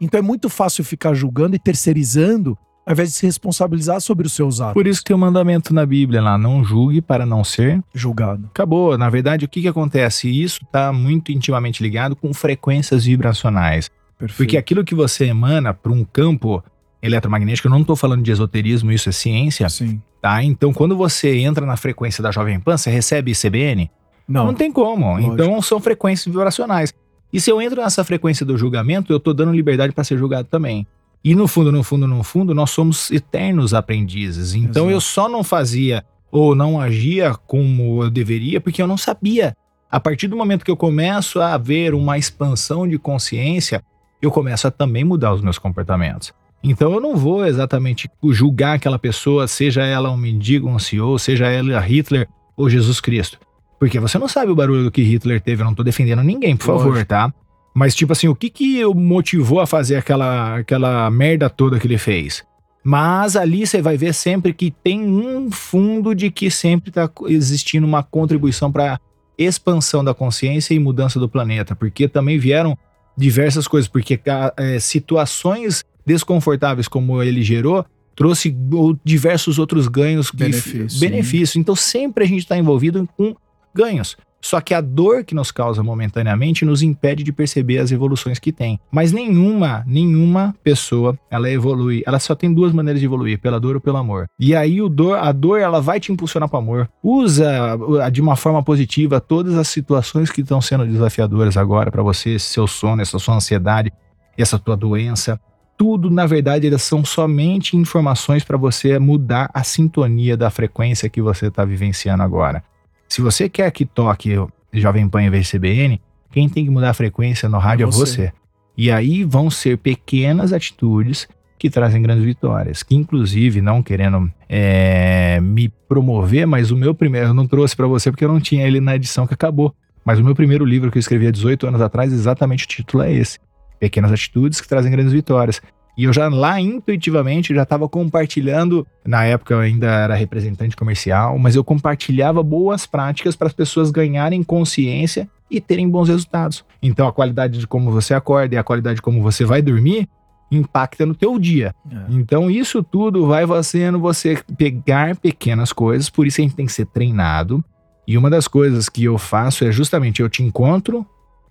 Então é muito fácil ficar julgando e terceirizando, ao invés de se responsabilizar sobre os seus atos. Por isso que o mandamento na Bíblia lá, não julgue para não ser Julgado. Acabou. Na verdade, o que, que acontece? Isso está muito intimamente ligado com frequências vibracionais. Perfeito. Porque aquilo que você emana para um campo eletromagnético, eu não estou falando de esoterismo, isso é ciência, Sim. tá? Então, quando você entra na frequência da Jovem Pan, você recebe ICBN? Não. Não, tem como. Lógico. Então, são frequências vibracionais. E se eu entro nessa frequência do julgamento, eu estou dando liberdade para ser julgado também. E no fundo, no fundo, no fundo, nós somos eternos aprendizes. Então Exato. eu só não fazia ou não agia como eu deveria porque eu não sabia. A partir do momento que eu começo a ver uma expansão de consciência, eu começo a também mudar os meus comportamentos. Então eu não vou exatamente julgar aquela pessoa, seja ela um mendigo, um CEO, seja ela Hitler ou Jesus Cristo. Porque você não sabe o barulho que Hitler teve, eu não tô defendendo ninguém, por favor, Lógico. tá? Mas, tipo assim, o que que o motivou a fazer aquela, aquela merda toda que ele fez? Mas ali você vai ver sempre que tem um fundo de que sempre tá existindo uma contribuição para expansão da consciência e mudança do planeta. Porque também vieram diversas coisas. Porque ca- é, situações desconfortáveis como ele gerou trouxe o- diversos outros ganhos. que- Benefício, benefícios. Então sempre a gente está envolvido com ganhos. Só que a dor que nos causa momentaneamente nos impede de perceber as evoluções que tem. Mas nenhuma, nenhuma pessoa, ela evolui. Ela só tem duas maneiras de evoluir, pela dor ou pelo amor. E aí o dor, a dor, ela vai te impulsionar para amor. Usa de uma forma positiva todas as situações que estão sendo desafiadoras agora para você, esse seu sono, essa sua ansiedade, essa tua doença. Tudo, na verdade, são somente informações para você mudar a sintonia da frequência que você está vivenciando agora. Se você quer que toque Jovem Pan em vez de CBN, quem tem que mudar a frequência no rádio é É você. você. E aí vão ser pequenas atitudes que trazem grandes vitórias. Que, inclusive, não querendo é, me promover, mas o meu primeiro, eu não trouxe para você porque eu não tinha ele na edição que acabou. Mas o meu primeiro livro que eu escrevi há 18 anos atrás, exatamente o título é esse: Pequenas Atitudes que Trazem Grandes Vitórias. E eu já lá intuitivamente já estava compartilhando, na época eu ainda era representante comercial, mas eu compartilhava boas práticas para as pessoas ganharem consciência e terem bons resultados. Então a qualidade de como você acorda e a qualidade de como você vai dormir impacta no teu dia. É. Então isso tudo vai fazendo você pegar pequenas coisas, por isso a gente tem que ser treinado. E uma das coisas que eu faço é justamente eu te encontro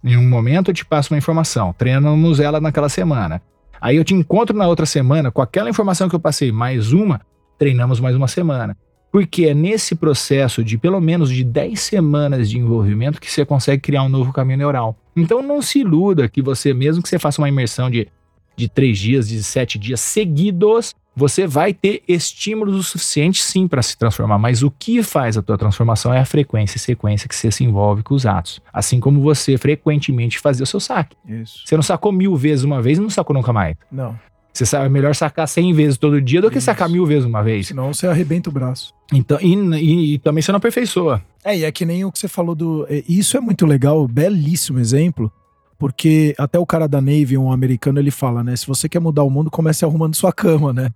em um momento eu te passo uma informação, treinamos ela naquela semana. Aí eu te encontro na outra semana com aquela informação que eu passei, mais uma, treinamos mais uma semana. Porque é nesse processo de pelo menos de 10 semanas de envolvimento que você consegue criar um novo caminho neural. Então não se iluda que você, mesmo que você faça uma imersão de, de 3 dias, de 7 dias seguidos, você vai ter estímulos o suficiente sim para se transformar, mas o que faz a tua transformação é a frequência e sequência que você se envolve com os atos. Assim como você frequentemente fazia o seu saque. Isso. Você não sacou mil vezes uma vez e não sacou nunca mais. Não. Você sabe, é melhor sacar 100 vezes todo dia do que Isso. sacar mil vezes uma vez. Senão você arrebenta o braço. Então, e, e, e, também você não aperfeiçoa. É, e é que nem o que você falou do. Isso é muito legal, belíssimo exemplo, porque até o cara da Navy, um americano, ele fala, né? Se você quer mudar o mundo, comece arrumando sua cama, né?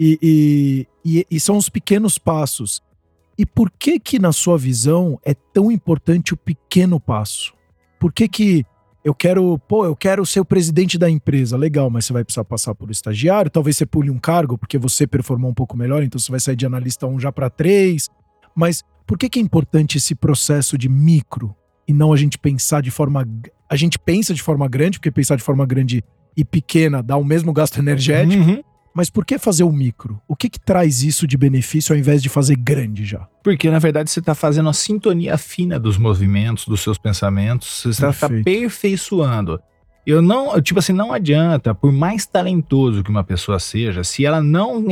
E, e, e, são os pequenos passos. E por que que, na sua visão, é tão importante o pequeno passo? Por que que eu quero, pô, eu quero ser o presidente da empresa. Legal, mas você vai precisar passar por estagiário, talvez você pule um cargo porque você performou um pouco melhor, então você vai sair de analista 1 já para 3. Mas por que que é importante esse processo de micro e não a gente pensar de forma a gente pensa de forma grande, porque pensar de forma grande e pequena dá o mesmo gasto energético. Uhum. Mas por que fazer o micro? O que, que traz isso de benefício ao invés de fazer grande já? Porque, na verdade, você está fazendo a sintonia fina dos movimentos, dos seus pensamentos, você está tá aperfeiçoando. Eu não, tipo assim, não adianta, por mais talentoso que uma pessoa seja, se ela não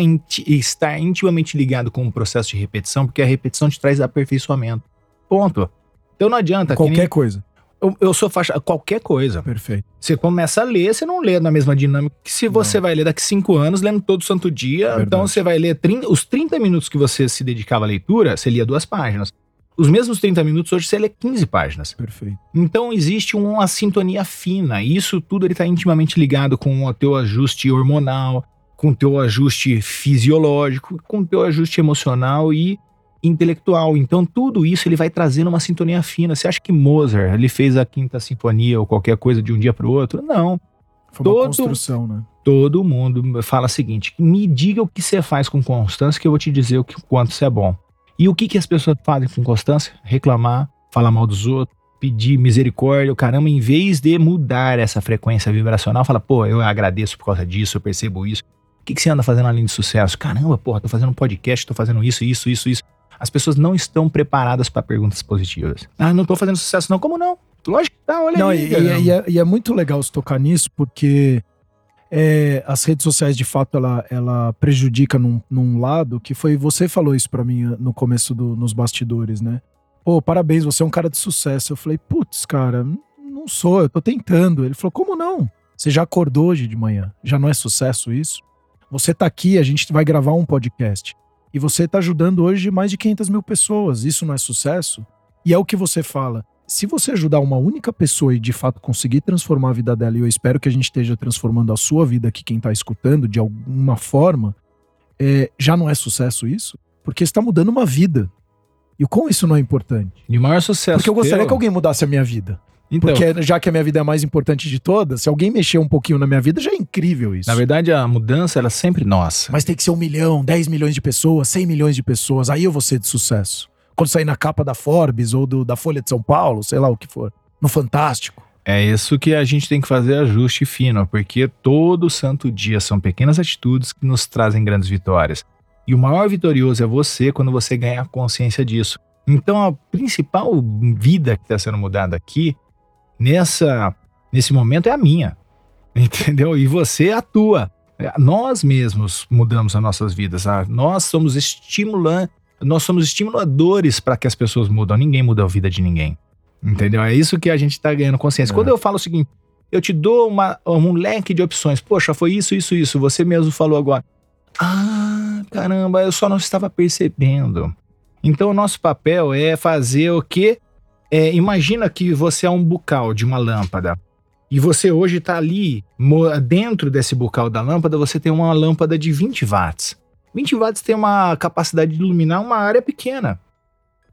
estar intimamente ligado com o processo de repetição, porque a repetição te traz aperfeiçoamento. Ponto. Então não adianta. Qualquer nem... coisa. Eu, eu, sou faixa. Qualquer coisa. Perfeito. Você começa a ler, você não lê na mesma dinâmica que se você não. vai ler daqui cinco anos, lendo todo santo dia. Verdade. Então você vai ler 30, os 30 minutos que você se dedicava à leitura, você lia duas páginas. Os mesmos 30 minutos hoje você lê 15 páginas. Perfeito. Então existe uma sintonia fina. E isso tudo ele está intimamente ligado com o teu ajuste hormonal, com o teu ajuste fisiológico, com o teu ajuste emocional e intelectual. Então tudo isso ele vai trazendo uma sintonia fina. Você acha que Mozart ele fez a quinta sinfonia ou qualquer coisa de um dia para o outro? Não. Foi uma todo, construção, né? Todo mundo fala o seguinte: me diga o que você faz com constância que eu vou te dizer o que, quanto você é bom. E o que, que as pessoas fazem com constância? Reclamar, falar mal dos outros, pedir misericórdia, caramba, em vez de mudar essa frequência vibracional, fala, pô, eu agradeço por causa disso, eu percebo isso. O que, que você anda fazendo além de sucesso? Caramba, porra, tô fazendo um podcast, tô fazendo isso, isso, isso, isso. As pessoas não estão preparadas para perguntas positivas. Ah, não tô fazendo sucesso não. Como não? Lógico que tá, olha não, aí. E, e, é, e, é, muito legal se tocar nisso, porque é, as redes sociais, de fato, ela, ela prejudica num, num lado, que foi, você falou isso para mim no começo do, nos bastidores, né? Pô, parabéns, você é um cara de sucesso. Eu falei, putz, cara, não sou, eu tô tentando. Ele falou, como não? Você já acordou hoje de manhã? Já não é sucesso isso? Você tá aqui, a gente vai gravar um podcast. E você está ajudando hoje mais de 500 mil pessoas. Isso não é sucesso? E é o que você fala. Se você ajudar uma única pessoa e de fato conseguir transformar a vida dela, e eu espero que a gente esteja transformando a sua vida aqui, quem está escutando, de alguma forma, é, já não é sucesso isso? Porque está mudando uma vida. E o quão isso não é importante? E o maior sucesso. Porque eu gostaria teu... que alguém mudasse a minha vida. Então, Porque já que a minha vida é a mais importante de todas, se alguém mexer um pouquinho na minha vida, já é incrível isso. Na verdade, a mudança ela é sempre nossa. Mas tem que ser um milhão, 10 milhões de pessoas, 100 milhões de pessoas. Aí eu vou ser de sucesso. Quando sair na capa da Forbes ou do, da Folha de São Paulo, sei lá o que for. No Fantástico. É isso que a gente tem que fazer ajuste fino, porque todo santo dia são pequenas atitudes que nos trazem grandes vitórias. E o maior vitorioso é você quando você ganhar consciência disso. Então a principal vida que está sendo mudada aqui nessa nesse momento é a minha. Entendeu? E você atua. Nós mesmos mudamos as nossas vidas. Nós somos estimulantes, nós somos estimuladores para que as pessoas mudam. Ninguém muda a vida de ninguém. Entendeu? É isso que a gente está ganhando consciência. É. Quando eu falo o seguinte, eu te dou uma, um leque de opções. Poxa, foi isso, isso, isso. Você mesmo falou agora. Ah, caramba, eu só não estava percebendo. Então, o nosso papel é fazer o quê? É, imagina que você é um bucal de uma lâmpada. E você hoje está ali, dentro desse bucal da lâmpada, você tem uma lâmpada de 20 watts. 20 watts tem uma capacidade de iluminar uma área pequena.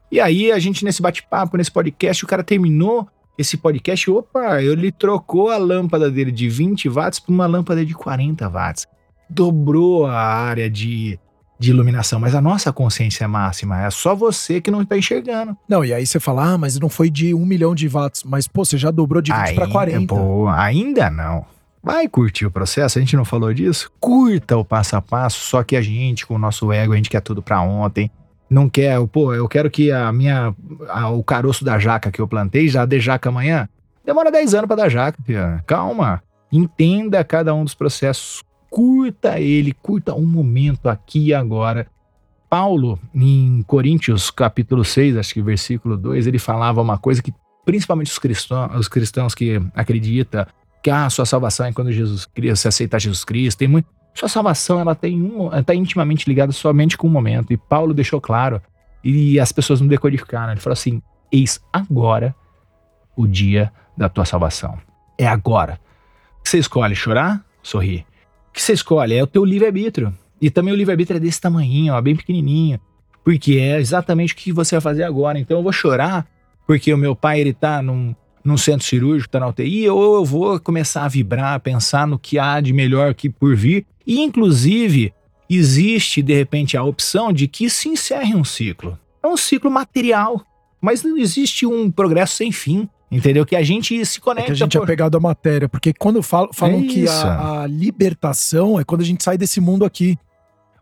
E aí, a gente, nesse bate-papo, nesse podcast, o cara terminou esse podcast. Opa, ele trocou a lâmpada dele de 20 watts para uma lâmpada de 40 watts. Dobrou a área de de iluminação, mas a nossa consciência é máxima, é só você que não está enxergando. Não, e aí você fala, ah, mas não foi de um milhão de watts, mas pô, você já dobrou de 20 para 40. Pô, ainda não. Vai curtir o processo, a gente não falou disso? Curta o passo a passo, só que a gente, com o nosso ego, a gente quer tudo para ontem. Não quer, pô, eu quero que a minha, a, o caroço da jaca que eu plantei já dê jaca amanhã. Demora 10 anos para dar jaca, filha. Calma. Entenda cada um dos processos curta ele, curta um momento aqui e agora. Paulo, em Coríntios capítulo 6, acho que versículo 2, ele falava uma coisa que principalmente os cristãos, os cristãos que acreditam que a ah, sua salvação é quando Jesus Cristo, se aceitar Jesus Cristo, tem muito, sua salvação ela tem um, está intimamente ligada somente com o momento. E Paulo deixou claro, e as pessoas não decodificaram. Ele falou assim: Eis agora o dia da tua salvação. É agora. Você escolhe chorar, sorrir que você escolhe? É o teu livre-arbítrio. E também o livre-arbítrio é desse tamanho, ó, bem pequenininho. Porque é exatamente o que você vai fazer agora. Então eu vou chorar porque o meu pai ele tá num, num centro cirúrgico, tá na UTI, ou eu vou começar a vibrar, pensar no que há de melhor que por vir. E inclusive existe de repente a opção de que se encerre um ciclo. É um ciclo material, mas não existe um progresso sem fim. Entendeu? Que a gente se conecta. É que a gente por... é pegado à matéria, porque quando falam, falam é que a, a, libertação é quando a gente sai desse mundo aqui.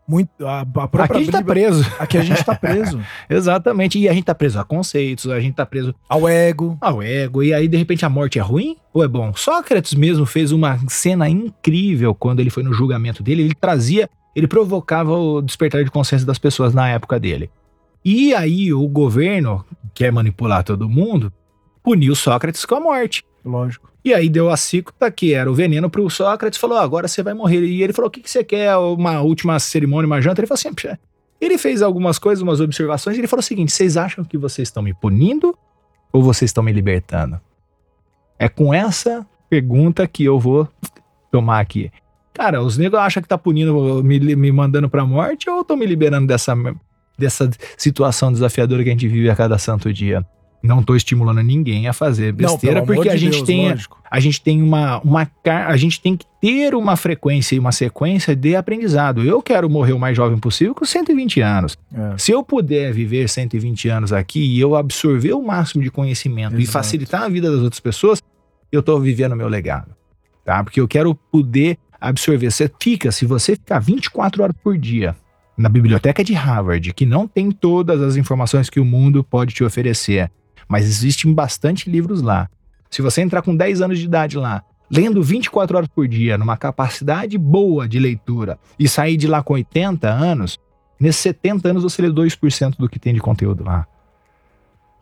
Muito, a, a própria aqui a gente tá preso. Aqui a gente tá preso. Exatamente. E a gente tá preso a conceitos, a gente tá preso ao ego. Ao ego. E aí, de repente, a morte é ruim ou é bom? Sócrates mesmo fez uma cena incrível quando ele foi no julgamento dele. Ele trazia, ele provocava o despertar de consciência das pessoas na época dele. E aí, o governo quer manipular todo mundo puniu Sócrates com a morte. Lógico. E aí deu a cicuta, que era o veneno pro Sócrates, falou, ah, agora você vai morrer. E ele falou, o que, que você quer? Uma última cerimônia, uma janta? Ele falou assim, ele fez algumas coisas, umas observações, e ele falou o seguinte, vocês acham que vocês estão me punindo ou vocês estão me libertando? É com essa pergunta que eu vou tomar aqui. Cara, os negros acham que tá punindo, me, me mandando pra morte ou estão me liberando dessa, dessa situação desafiadora que a gente vive a cada santo dia? Não estou estimulando ninguém a fazer besteira, não, porque a gente Deus, tem lógico. a gente tem uma, uma a gente tem que ter uma frequência e uma sequência de aprendizado. Eu quero morrer o mais jovem possível com 120 anos. É. Se eu puder viver 120 anos aqui e eu absorver o máximo de conhecimento Exato. e facilitar a vida das outras pessoas, eu estou vivendo o meu legado. Tá? Porque eu quero poder absorver. Você fica, se você ficar 24 horas por dia na biblioteca de Harvard, que não tem todas as informações que o mundo pode te oferecer, mas existem bastante livros lá. Se você entrar com 10 anos de idade lá, lendo 24 horas por dia, numa capacidade boa de leitura, e sair de lá com 80 anos, nesses 70 anos você lê 2% do que tem de conteúdo lá.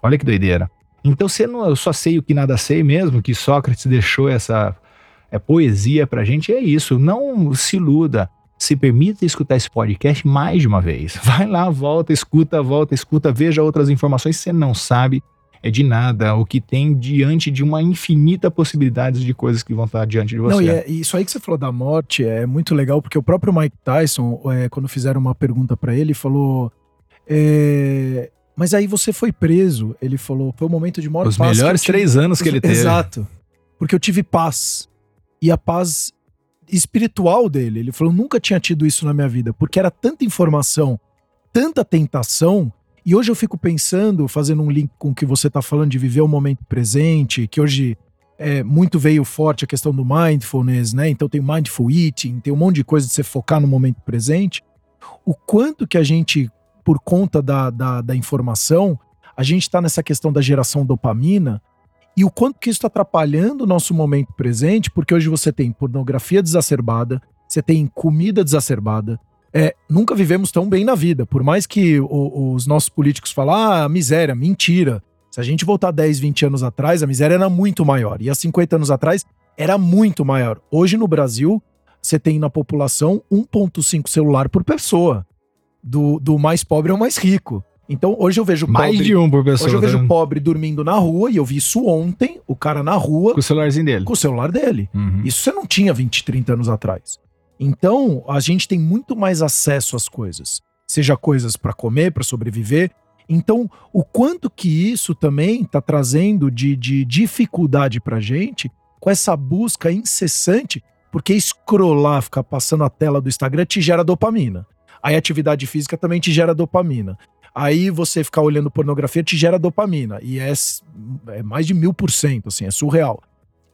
Olha que doideira. Então você não, eu só sei o que nada sei mesmo, que Sócrates deixou essa é, poesia pra gente, é isso. Não se iluda. Se permita escutar esse podcast mais de uma vez. Vai lá, volta, escuta, volta, escuta, veja outras informações. Você não sabe é de nada, o que tem diante de uma infinita possibilidades de coisas que vão estar diante de você. Não, e é, isso aí que você falou da morte é muito legal, porque o próprio Mike Tyson, é, quando fizeram uma pergunta para ele, falou. É, mas aí você foi preso. Ele falou, foi o momento de maior Os paz. Os melhores tive... três anos que ele teve. Exato. Porque eu tive paz. E a paz espiritual dele. Ele falou, nunca tinha tido isso na minha vida, porque era tanta informação, tanta tentação e hoje eu fico pensando, fazendo um link com o que você está falando de viver o momento presente, que hoje é, muito veio forte a questão do mindfulness, né? Então tem mindful eating, tem um monte de coisa de você focar no momento presente. O quanto que a gente, por conta da, da, da informação, a gente está nessa questão da geração dopamina e o quanto que isso está atrapalhando o nosso momento presente, porque hoje você tem pornografia desacerbada, você tem comida desacerbada, é, nunca vivemos tão bem na vida. Por mais que o, os nossos políticos falem, ah, miséria, mentira. Se a gente voltar 10, 20 anos atrás, a miséria era muito maior. E há 50 anos atrás, era muito maior. Hoje no Brasil, você tem na população 1,5 celular por pessoa. Do, do mais pobre ao mais rico. Então hoje eu vejo Mais pobre, de um por pessoa. Hoje eu vejo vendo? pobre dormindo na rua, e eu vi isso ontem, o cara na rua Com o celularzinho dele. com o celular dele. Uhum. Isso você não tinha 20, 30 anos atrás. Então, a gente tem muito mais acesso às coisas. Seja coisas para comer, para sobreviver. Então, o quanto que isso também está trazendo de, de dificuldade pra gente com essa busca incessante, porque scrollar, ficar passando a tela do Instagram te gera dopamina. Aí atividade física também te gera dopamina. Aí você ficar olhando pornografia te gera dopamina. E é, é mais de mil por cento, assim, é surreal.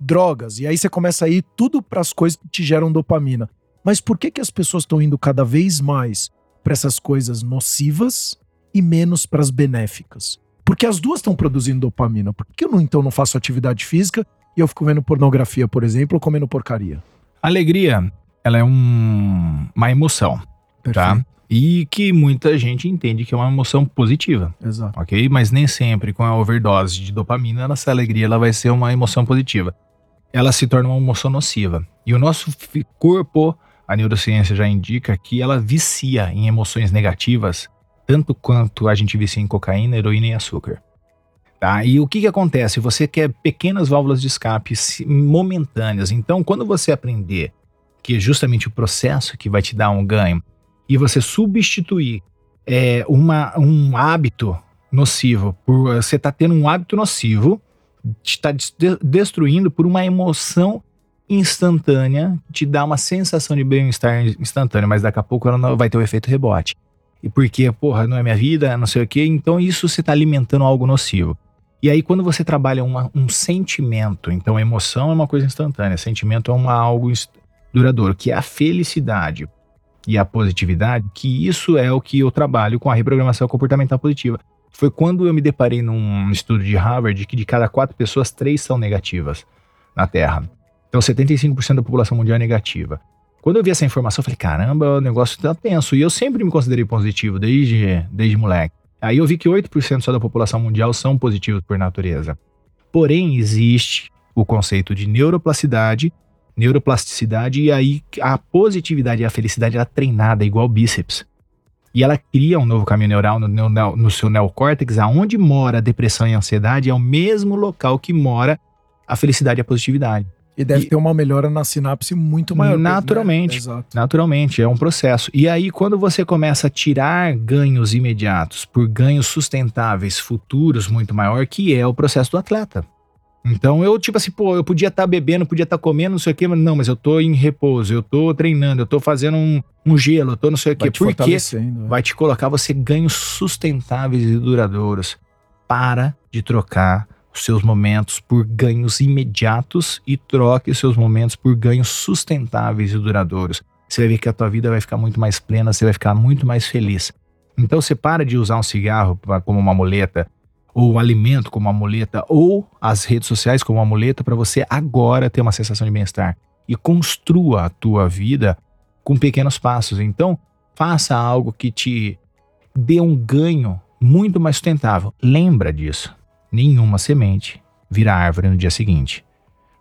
Drogas. E aí você começa a ir tudo para as coisas que te geram dopamina. Mas por que, que as pessoas estão indo cada vez mais para essas coisas nocivas e menos para as benéficas? Porque as duas estão produzindo dopamina. Por que eu não, então não faço atividade física e eu fico vendo pornografia, por exemplo, ou comendo porcaria? Alegria, ela é um- uma emoção, tá? E que muita gente entende que é uma emoção positiva, Exato. ok? Mas nem sempre com a overdose de dopamina, essa alegria ela vai ser uma emoção positiva. Ela se torna uma emoção nociva. E o nosso corpo, a neurociência já indica que ela vicia em emoções negativas, tanto quanto a gente vicia em cocaína, heroína e açúcar. Tá? E o que, que acontece? Você quer pequenas válvulas de escape momentâneas. Então, quando você aprender que é justamente o processo que vai te dar um ganho, e você substituir é, uma, um hábito nocivo por você tá tendo um hábito nocivo, te tá des- destruindo por uma emoção instantânea, te dá uma sensação de bem-estar instantâneo, mas daqui a pouco ela vai ter o efeito rebote. E porque, porra, não é minha vida, não sei o quê, então isso você está alimentando algo nocivo. E aí, quando você trabalha uma- um sentimento, então emoção é uma coisa instantânea, sentimento é uma, algo duradouro, que é a felicidade e a positividade, que isso é o que eu trabalho com a reprogramação comportamental positiva. Foi quando eu me deparei num estudo de Harvard que de cada quatro pessoas, três são negativas na Terra. Então, 75% da população mundial é negativa. Quando eu vi essa informação, eu falei, caramba, o negócio tá tenso. E eu sempre me considerei positivo, desde, desde moleque. Aí eu vi que 8% só da população mundial são positivos por natureza. Porém, existe o conceito de neuroplasticidade, neuroplasticidade, e aí a positividade e a felicidade ela é treinada igual bíceps. E ela cria um novo caminho neural no, no, no seu neocórtex, aonde mora a depressão e a ansiedade, é o mesmo local que mora a felicidade e a positividade. E deve E- ter uma melhora na sinapse muito maior. Naturalmente. Né? Naturalmente, é um processo. E aí, quando você começa a tirar ganhos imediatos por ganhos sustentáveis futuros muito maior, que é o processo do atleta. Então eu, tipo assim, pô, eu podia estar bebendo, podia estar comendo, não sei o quê, mas não, mas eu tô em repouso, eu tô treinando, eu tô fazendo um, um gelo, eu tô não sei o quê. Vai te Por quê? fortalecendo. é. vai te colocar você ganhos sustentáveis e duradouros. Para de trocar os seus momentos por ganhos imediatos e troque os seus momentos por ganhos sustentáveis e duradouros. Você vai ver que a tua vida vai ficar muito mais plena, você vai ficar muito mais feliz. Então você para de usar um cigarro como uma muleta, ou o alimento como uma muleta, ou as redes sociais como uma muleta para você agora ter uma sensação de bem-estar. E construa a tua vida com pequenos passos. Então, faça algo que te dê um ganho muito mais sustentável. Lembra disso. Nenhuma semente vira árvore no dia seguinte.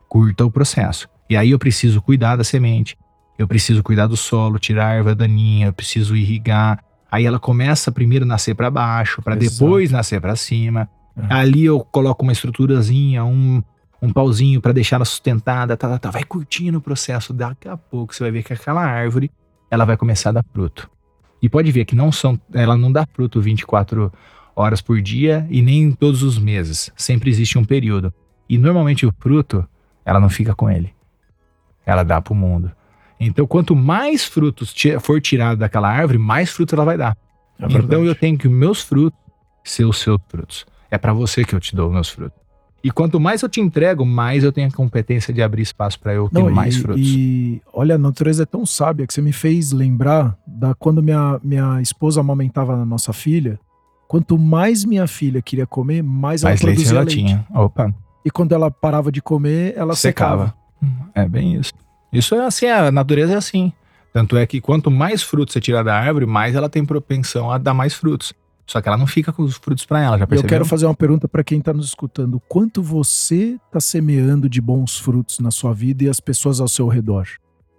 Curta o processo. E aí eu preciso cuidar da semente, eu preciso cuidar do solo, tirar a erva daninha, eu preciso irrigar. Aí ela começa primeiro a nascer para baixo, para depois nascer para cima. É. Ali eu coloco uma estruturazinha, um, um pauzinho para deixar ela sustentada, tá, tá, tá. vai curtindo o processo. Daqui a pouco você vai ver que aquela árvore ela vai começar a dar fruto. E pode ver que não são, ela não dá fruto 24 horas por dia e nem todos os meses. Sempre existe um período. E normalmente o fruto, ela não fica com ele. Ela dá para o mundo. Então, quanto mais frutos for tirado daquela árvore, mais fruto ela vai dar. É então eu tenho que os meus frutos ser os seus frutos. É para você que eu te dou os meus frutos. E quanto mais eu te entrego, mais eu tenho a competência de abrir espaço para eu ter Não, mais e, frutos. E olha, a natureza é tão sábia que você me fez lembrar da quando minha, minha esposa amamentava na nossa filha. Quanto mais minha filha queria comer, mais ela mais leite produzia ela leite. tinha. Opa, E quando ela parava de comer, ela secava. secava. É bem isso. Isso é assim, a natureza é assim. Tanto é que quanto mais frutos você tirar da árvore, mais ela tem propensão a dar mais frutos. Só que ela não fica com os frutos para ela, já percebeu? Eu quero fazer uma pergunta para quem está nos escutando. Quanto você está semeando de bons frutos na sua vida e as pessoas ao seu redor?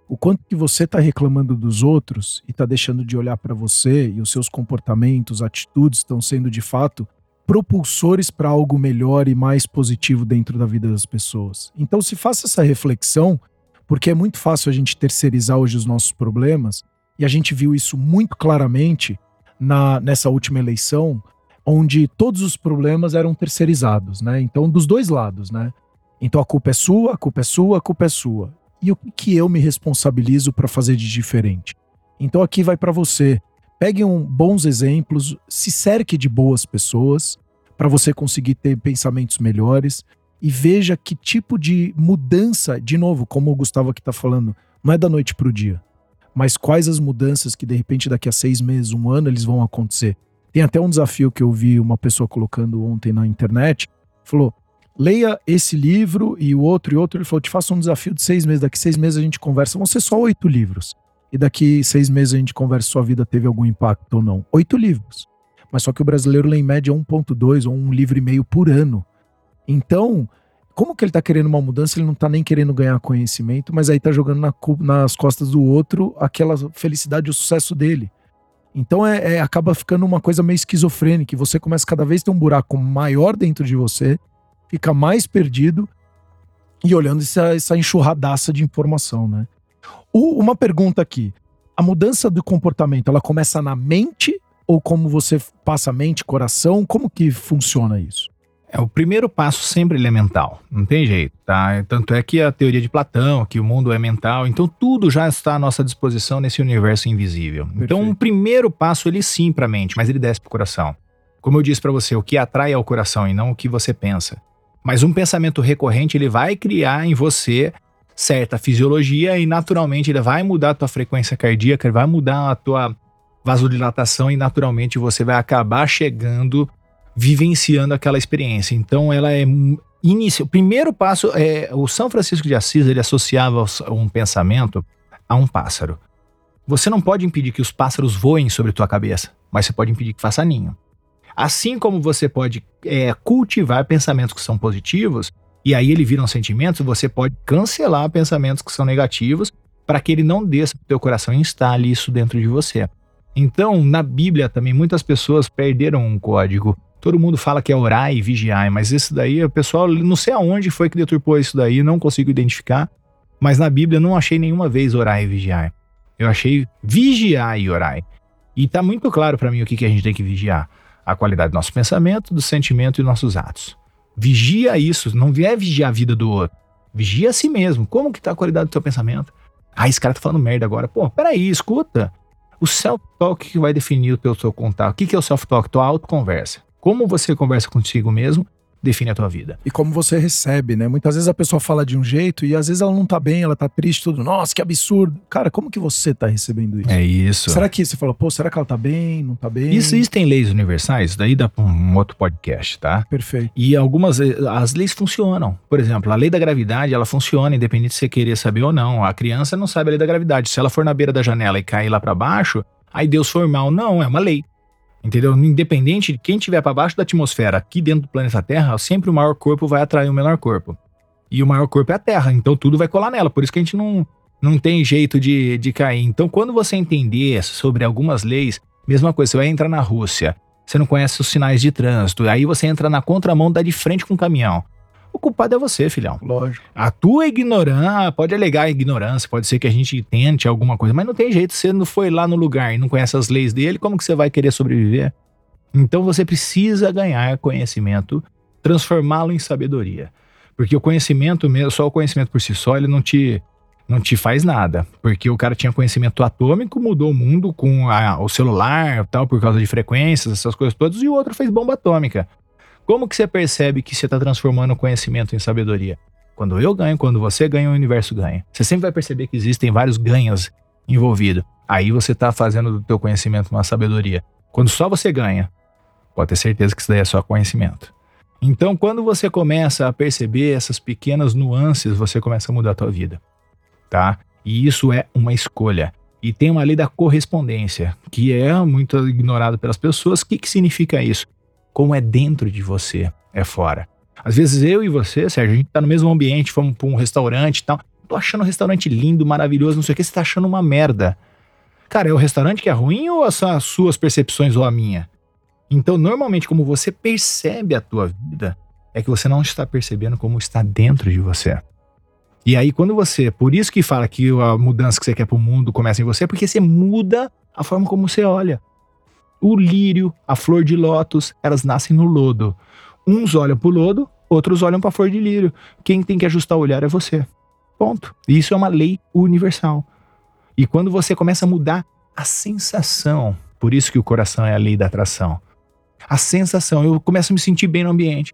O quanto que você está reclamando dos outros e está deixando de olhar para você e os seus comportamentos, atitudes estão sendo de fato propulsores para algo melhor e mais positivo dentro da vida das pessoas. Então, se faça essa reflexão, porque é muito fácil a gente terceirizar hoje os nossos problemas, e a gente viu isso muito claramente na, nessa última eleição, onde todos os problemas eram terceirizados, né? Então, dos dois lados, né? Então a culpa é sua, a culpa é sua, a culpa é sua. E o que eu me responsabilizo para fazer de diferente? Então aqui vai para você. Pegue um, bons exemplos, se cerque de boas pessoas para você conseguir ter pensamentos melhores e veja que tipo de mudança, de novo, como o Gustavo aqui está falando, não é da noite para o dia, mas quais as mudanças que de repente daqui a seis meses, um ano, eles vão acontecer. Tem até um desafio que eu vi uma pessoa colocando ontem na internet, falou, leia esse livro e o outro e outro. Ele falou, te faço um desafio de seis meses, daqui seis meses a gente conversa, vão ser só oito livros e daqui seis meses a gente conversa se sua vida teve algum impacto ou não. Oito livros. Mas só que o brasileiro lê em média 1,2 ou um livro e meio por ano. Então, como que ele está querendo uma mudança? Ele não está nem querendo ganhar conhecimento, mas aí está jogando na, nas costas do outro aquela felicidade e o sucesso dele. Então é, é, acaba ficando uma coisa meio esquizofrênica. Você começa cada vez a ter um buraco maior dentro de você, fica mais perdido e olhando essa, essa enxurradaça de informação, né? O, uma pergunta aqui. A mudança do comportamento, ela começa na mente ou como você passa mente, coração? Como que funciona isso? É o primeiro passo sempre ele é mental, não tem jeito, tá? Tanto é que a teoria de Platão, que o mundo é mental, então tudo já está à nossa disposição nesse universo invisível. Perfeito. Então o primeiro passo ele sim para a mente, mas ele desce para o coração. Como eu disse para você, o que atrai é o coração e não o que você pensa. Mas um pensamento recorrente ele vai criar em você certa fisiologia e naturalmente ele vai mudar a tua frequência cardíaca, ele vai mudar a tua vasodilatação e naturalmente você vai acabar chegando, vivenciando aquela experiência. Então ela é início, o primeiro passo é o São Francisco de Assis, ele associava um pensamento a um pássaro. Você não pode impedir que os pássaros voem sobre tua cabeça, mas você pode impedir que faça ninho. Assim como você pode é, cultivar pensamentos que são positivos, e aí ele vira um sentimento, você pode cancelar pensamentos que são negativos para que ele não desça o teu coração e instale isso dentro de você. Então, na Bíblia também muitas pessoas perderam um código. Todo mundo fala que é orar e vigiar, mas esse daí, o pessoal, não sei aonde foi que deturpou isso daí, não consigo identificar. Mas na Bíblia não achei nenhuma vez orar e vigiar. Eu achei vigiar e orar. E tá muito claro para mim o que, que a gente tem que vigiar: a qualidade do nosso pensamento, do sentimento e dos nossos atos. Vigia isso, não é vigiar a vida do outro. Vigia a si mesmo. Como que tá a qualidade do seu pensamento? Ah, esse cara tá falando merda agora. Pô, peraí, escuta. O self-talk que vai definir o teu, contato. O que, que é o self-talk? Tua autoconversa. Como você conversa contigo mesmo define a tua vida. E como você recebe, né? Muitas vezes a pessoa fala de um jeito e às vezes ela não tá bem, ela tá triste, tudo. Nossa, que absurdo. Cara, como que você tá recebendo isso? É isso. Será que você fala, pô, será que ela tá bem? Não tá bem? Isso, isso tem leis universais, daí dá pra um outro podcast, tá? Perfeito. E algumas, eh, as leis funcionam. Por exemplo, a lei da gravidade, ela funciona independente de você querer saber ou não. A criança não sabe a lei da gravidade. Se ela for na beira da janela e cair lá para baixo, aí Deus for mal. Não, é uma lei. Entendeu? Independente de quem estiver para baixo da atmosfera, aqui dentro do planeta Terra, sempre o maior corpo vai atrair o menor corpo. E o maior corpo é a Terra, então tudo vai colar nela. Por isso que a gente não, não tem jeito de, de cair. Então, quando você entender sobre algumas leis, mesma coisa, você vai entrar na Rússia, você não conhece os sinais de trânsito, aí você entra na contramão, dá de frente com o caminhão. O culpado é você, filhão. Lógico. A tua ignorância, pode alegar ignorância, pode ser que a gente tente alguma coisa, mas não tem jeito. Você não foi lá no lugar e não conhece as leis dele, como que você vai querer sobreviver? Então você precisa ganhar conhecimento, transformá-lo em sabedoria. Porque o conhecimento mesmo, só o conhecimento por si só, ele não te, não te faz nada. Porque o cara tinha conhecimento atômico, mudou o mundo com a, o celular, tal, por causa de frequências, essas coisas todas, e o outro fez bomba atômica. Como que você percebe que você está transformando o conhecimento em sabedoria? Quando eu ganho, quando você ganha, o universo ganha. Você sempre vai perceber que existem vários ganhos envolvidos. Aí você está fazendo do teu conhecimento uma sabedoria. Quando só você ganha, pode ter certeza que isso daí é só conhecimento. Então, quando você começa a perceber essas pequenas nuances, você começa a mudar a tua vida, tá? E isso é uma escolha. E tem uma lei da correspondência, que é muito ignorada pelas pessoas. O que, que significa isso? Como é dentro de você, é fora. Às vezes eu e você, Sérgio, a gente tá no mesmo ambiente, fomos para um restaurante e tal. Tô achando um restaurante lindo, maravilhoso, não sei o que, você tá achando uma merda. Cara, é o restaurante que é ruim ou são as suas percepções ou a minha? Então, normalmente, como você percebe a tua vida, é que você não está percebendo como está dentro de você. E aí, quando você. Por isso que fala que a mudança que você quer para o mundo começa em você, porque você muda a forma como você olha. O lírio, a flor de lótus, elas nascem no lodo. Uns olham para o lodo, outros olham para a flor de lírio. Quem tem que ajustar o olhar é você. Ponto. Isso é uma lei universal. E quando você começa a mudar a sensação, por isso que o coração é a lei da atração. A sensação, eu começo a me sentir bem no ambiente.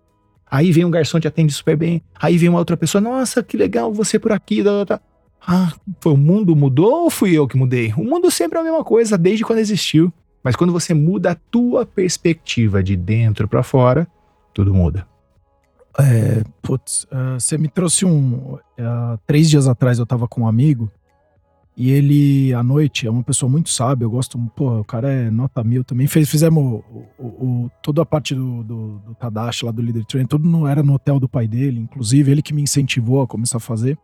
Aí vem um garçom te atende super bem. Aí vem uma outra pessoa, nossa, que legal você por aqui. Tá, tá. Ah, foi o mundo mudou ou fui eu que mudei? O mundo sempre é a mesma coisa, desde quando existiu. Mas quando você muda a tua perspectiva de dentro para fora, tudo muda. É, putz, uh, você me trouxe um. Uh, três dias atrás eu tava com um amigo e ele, à noite, é uma pessoa muito sábia. Eu gosto, pô, o cara é nota mil também. Fez, fizemos o, o, o, toda a parte do, do, do, Tadashi lá do Leader Train, tudo no, era no hotel do pai dele, inclusive. Ele que me incentivou a começar a fazer.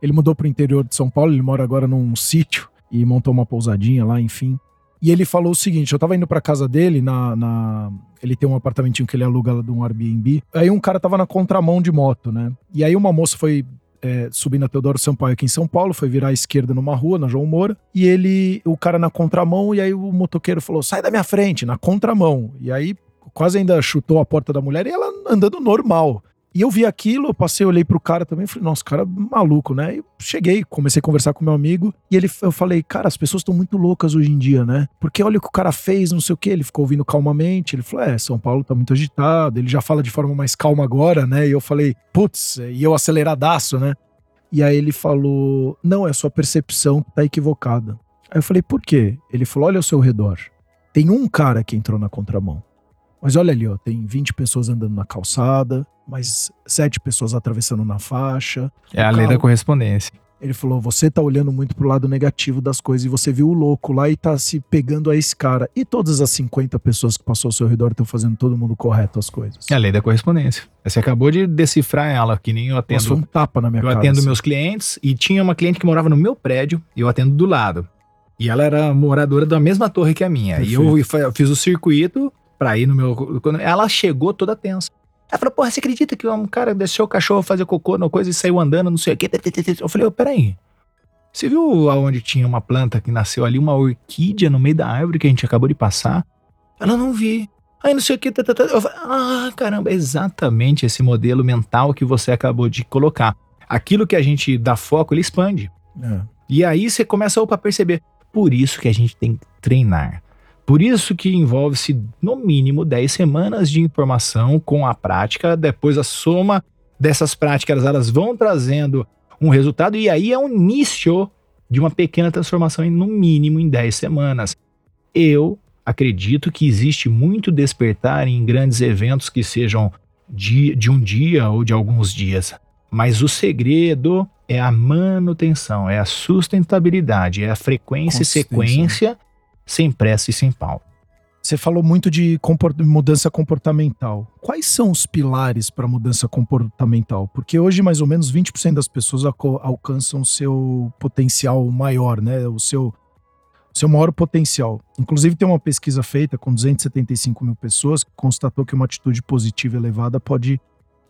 Ele mudou pro interior de São Paulo, ele mora agora num sítio e montou uma pousadinha lá, enfim. E ele falou o seguinte: eu tava indo pra casa dele, na, na, ele tem um apartamentinho que ele aluga de um Airbnb. Aí um cara tava na contramão de moto, né? E aí uma moça foi é, subindo a Teodoro Sampaio aqui em São Paulo, foi virar à esquerda numa rua, na João Moura, e ele, o cara na contramão, e aí o motoqueiro falou: sai da minha frente, na contramão. E aí quase ainda chutou a porta da mulher e ela andando normal. E eu vi aquilo, eu passei, olhei pro cara também, falei, nossa, cara maluco, né? E cheguei, comecei a conversar com meu amigo, e ele, eu falei, cara, as pessoas estão muito loucas hoje em dia, né? Porque olha o que o cara fez, não sei o que, ele ficou ouvindo calmamente, ele falou, é, São Paulo tá muito agitado, ele já fala de forma mais calma agora, né? E eu falei, putz, e eu aceleradaço, né? E aí ele falou, não, é sua percepção que tá equivocada. Aí eu falei, por quê? Ele falou, olha ao seu redor, tem um cara que entrou na contramão. Mas olha ali, ó, tem 20 pessoas andando na calçada, mais sete pessoas atravessando na faixa. É a lei da correspondência. Ele falou: você tá olhando muito pro lado negativo das coisas e você viu o louco lá e tá se pegando a esse cara. E todas as 50 pessoas que passou ao seu redor estão fazendo todo mundo correto as coisas. É a lei da correspondência. Você acabou de decifrar ela, que nem eu atendo. Passou um tapa na minha eu cara. Eu atendo assim. meus clientes e tinha uma cliente que morava no meu prédio e eu atendo do lado. E ela era moradora da mesma torre que a minha. Perfeito. E eu fiz o circuito pra ir no meu. Quando ela chegou toda tensa. Ela falou, porra, você acredita que um cara deixou o cachorro fazer cocô na coisa e saiu andando, não sei o quê? Eu falei, oh, peraí. Você viu aonde tinha uma planta que nasceu ali, uma orquídea no meio da árvore que a gente acabou de passar? Ela não vi. Aí não sei o que. Tá, tá, tá. Eu falei, ah, caramba, é exatamente esse modelo mental que você acabou de colocar. Aquilo que a gente dá foco, ele expande. É. E aí você começa a perceber. Por isso que a gente tem que treinar. Por isso que envolve-se no mínimo 10 semanas de informação com a prática, depois a soma dessas práticas elas vão trazendo um resultado e aí é o início de uma pequena transformação em no mínimo em 10 semanas. Eu acredito que existe muito despertar em grandes eventos que sejam de, de um dia ou de alguns dias, mas o segredo é a manutenção, é a sustentabilidade, é a frequência e sequência sem pressa e sem pau. Você falou muito de comport mudança comportamental. Quais são os pilares para mudança comportamental? Porque hoje, mais ou menos, 20% das pessoas alcançam o seu potencial maior, né? O seu, seu maior potencial. Inclusive, tem uma pesquisa feita com 275 mil pessoas que constatou que uma atitude positiva elevada pode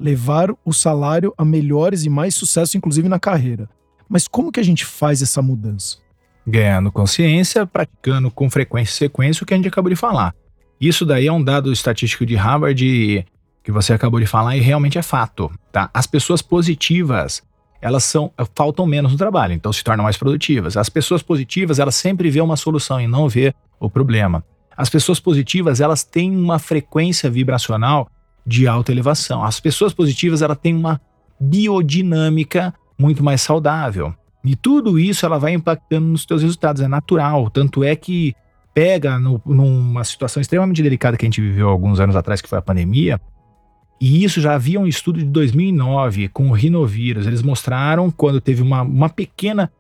levar o salário a melhores e mais sucesso, inclusive na carreira. Mas como que a gente faz essa mudança? Ganhando consciência, praticando com frequência e sequência o que a gente acabou de falar. Isso daí é um dado estatístico de Harvard que você acabou de falar e realmente é fato, tá? As pessoas positivas, elas são faltam menos no trabalho, então se tornam mais produtivas. As pessoas positivas, elas sempre vê uma solução e não vê o problema. As pessoas positivas, elas têm uma frequência vibracional de alta elevação. As pessoas positivas, elas têm uma biodinâmica muito mais saudável. E tudo isso ela vai impactando nos teus resultados, é natural. Tanto é que pega no, numa situação extremamente delicada que a gente viveu alguns anos atrás, que foi a pandemia, e isso já havia um estudo de 2009 com o rinovírus. Eles mostraram quando teve uma, uma pequena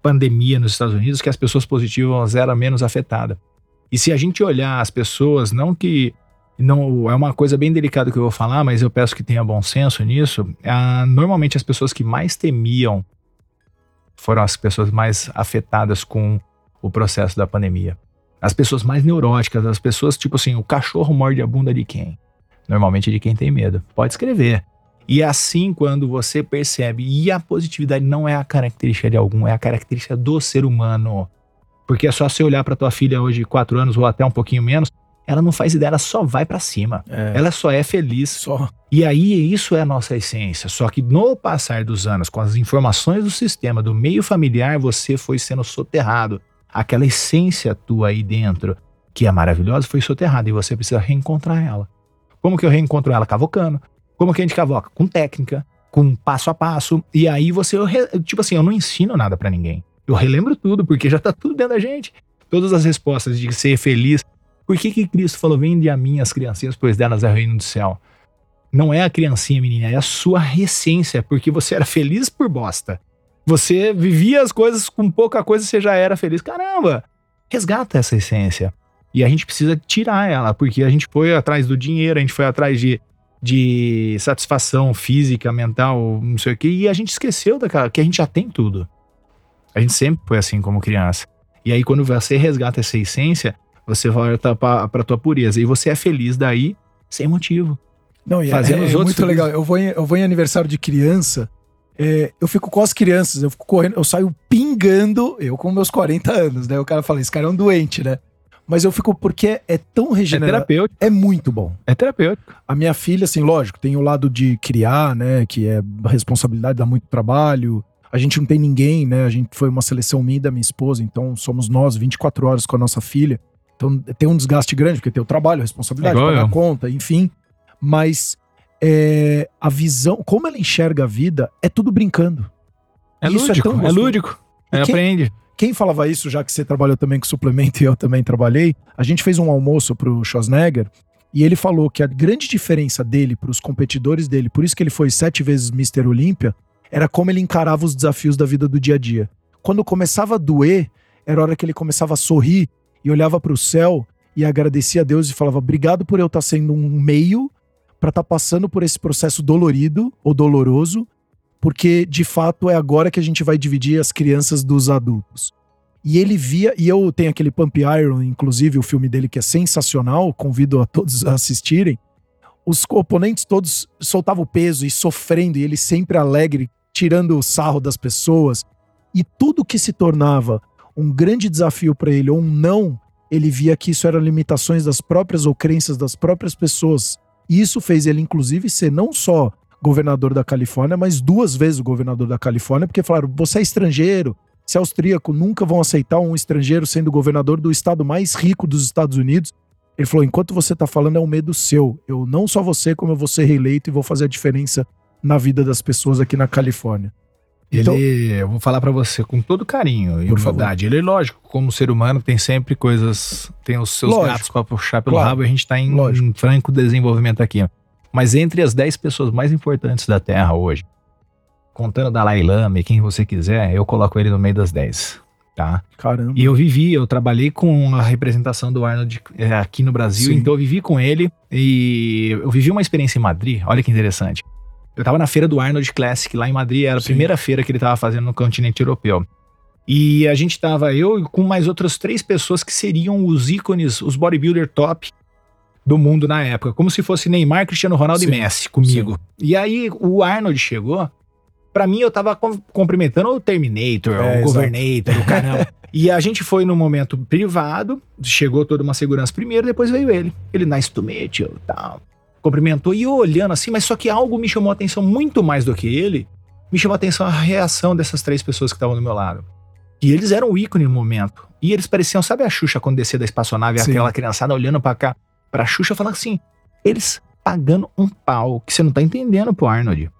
pandemia nos Estados Unidos que as pessoas positivas eram menos afetadas. E se a gente olhar as pessoas, não que não é uma coisa bem delicada que eu vou falar, mas eu peço que tenha bom senso nisso. Ah, normalmente as pessoas que mais temiam foram as pessoas mais afetadas com o processo da pandemia. As pessoas mais neuróticas, as pessoas tipo assim, o cachorro morde a bunda de quem? Normalmente de quem tem medo. Pode escrever. E é assim, quando você percebe, e a positividade não é a característica de algum, é a característica do ser humano. Porque é só você olhar para tua filha hoje, quatro anos ou até um pouquinho menos, ela não faz ideia, ela só vai para cima. É. Ela só é feliz. Só. E aí, isso é a nossa essência. Só que no passar dos anos, com as informações do sistema, do meio familiar, você foi sendo soterrado. Aquela essência tua aí dentro, que é maravilhosa, foi soterrada e você precisa reencontrar ela. Como que eu reencontro ela? Cavocando. Como que a gente cavoca? Com técnica, com passo a passo. E aí você, tipo assim, eu não ensino nada para ninguém. Eu relembro tudo, porque já tá tudo dentro da gente. Todas as respostas de ser feliz. Por que que Cristo falou, vende a mim as criancinhas, pois delas é o reino do céu? Não é a criancinha, menina, é a sua essência, porque você era feliz por bosta. Você vivia as coisas com pouca coisa, você já era feliz. Caramba! Resgata essa essência. E a gente precisa tirar ela, porque a gente foi atrás do dinheiro, a gente foi atrás de de satisfação física, mental, não sei o que, e a gente esqueceu daquela, que a gente já tem tudo. A gente sempre foi assim como criança. E aí, quando você resgata essa essência, você volta pra tua pureza. E você é feliz daí, sem motivo. Não, e é, Fazendo é, os é outros muito felizes. legal. Eu vou, em, eu vou em aniversário de criança, é, eu fico com as crianças, eu fico correndo, eu saio pingando, eu com meus 40 anos, né? O cara fala, esse cara é um doente, né? Mas eu fico porque é tão regenerativo. É terapêutico. É muito bom. É terapêutico. A minha filha, assim, lógico, tem o lado de criar, né? Que é responsabilidade, dá muito trabalho. A gente não tem ninguém, né? A gente foi uma seleção minha e da minha esposa, então somos nós 24 horas com a nossa filha. Então tem um desgaste grande, porque tem o trabalho, a responsabilidade, é pagar a conta, enfim. Mas é, a visão, como ela enxerga a vida, é tudo brincando. É Isso lúdico, é, é lúdico. É, quem, aprende. Quem falava isso, já que você trabalhou também com suplemento e eu também trabalhei, a gente fez um almoço pro Schwarzenegger e ele falou que a grande diferença dele para os competidores dele, por isso que ele foi sete vezes Mr. Olímpia, era como ele encarava os desafios da vida do dia a dia. Quando começava a doer, era a hora que ele começava a sorrir e olhava para o céu e agradecia a Deus e falava: Obrigado por eu estar tá sendo um meio para estar tá passando por esse processo dolorido ou doloroso porque de fato é agora que a gente vai dividir as crianças dos adultos. E ele via, e eu tenho aquele Pump Iron, inclusive o filme dele que é sensacional, convido a todos a assistirem. Os oponentes todos soltavam peso e sofrendo, e ele sempre alegre, tirando o sarro das pessoas. E tudo que se tornava um grande desafio para ele ou um não, ele via que isso eram limitações das próprias ou crenças das próprias pessoas. Isso fez ele, inclusive, ser não só governador da Califórnia, mas duas vezes o governador da Califórnia, porque falaram: você é estrangeiro, se é austríaco, nunca vão aceitar um estrangeiro sendo governador do estado mais rico dos Estados Unidos. Ele falou: enquanto você está falando, é um medo seu. Eu não só você, como eu vou ser reeleito e vou fazer a diferença na vida das pessoas aqui na Califórnia. Então, ele, eu vou falar para você com todo carinho e humildade. Ele, lógico, como ser humano, tem sempre coisas, tem os seus lógico, gatos para puxar pelo claro, rabo e a gente está em, em franco desenvolvimento aqui. Mas entre as 10 pessoas mais importantes da Terra hoje, contando Dalai Lama e quem você quiser, eu coloco ele no meio das 10. Tá? Caramba. E eu vivi, eu trabalhei com a representação do Arnold é, aqui no Brasil, Sim. então eu vivi com ele e eu vivi uma experiência em Madrid, olha que interessante. Eu tava na feira do Arnold Classic lá em Madrid, era a Sim. primeira feira que ele tava fazendo no continente europeu. E a gente tava, eu com mais outras três pessoas que seriam os ícones, os bodybuilder top do mundo na época, como se fosse Neymar, Cristiano Ronaldo sim, e Messi comigo. Sim. E aí o Arnold chegou, para mim eu tava cumprimentando o Terminator, é, o Governator, o canal. e a gente foi num momento privado, chegou toda uma segurança primeiro, depois veio ele. Ele, nice to meet you, tal. Cumprimentou e eu olhando assim, mas só que algo me chamou a atenção muito mais do que ele, me chamou a atenção a reação dessas três pessoas que estavam do meu lado. E eles eram o ícone no momento. E eles pareciam, sabe a Xuxa quando descia da espaçonave, Sim. aquela criançada olhando para cá pra Xuxa falar assim, eles pagando um pau, que você não tá entendendo pro Arnold.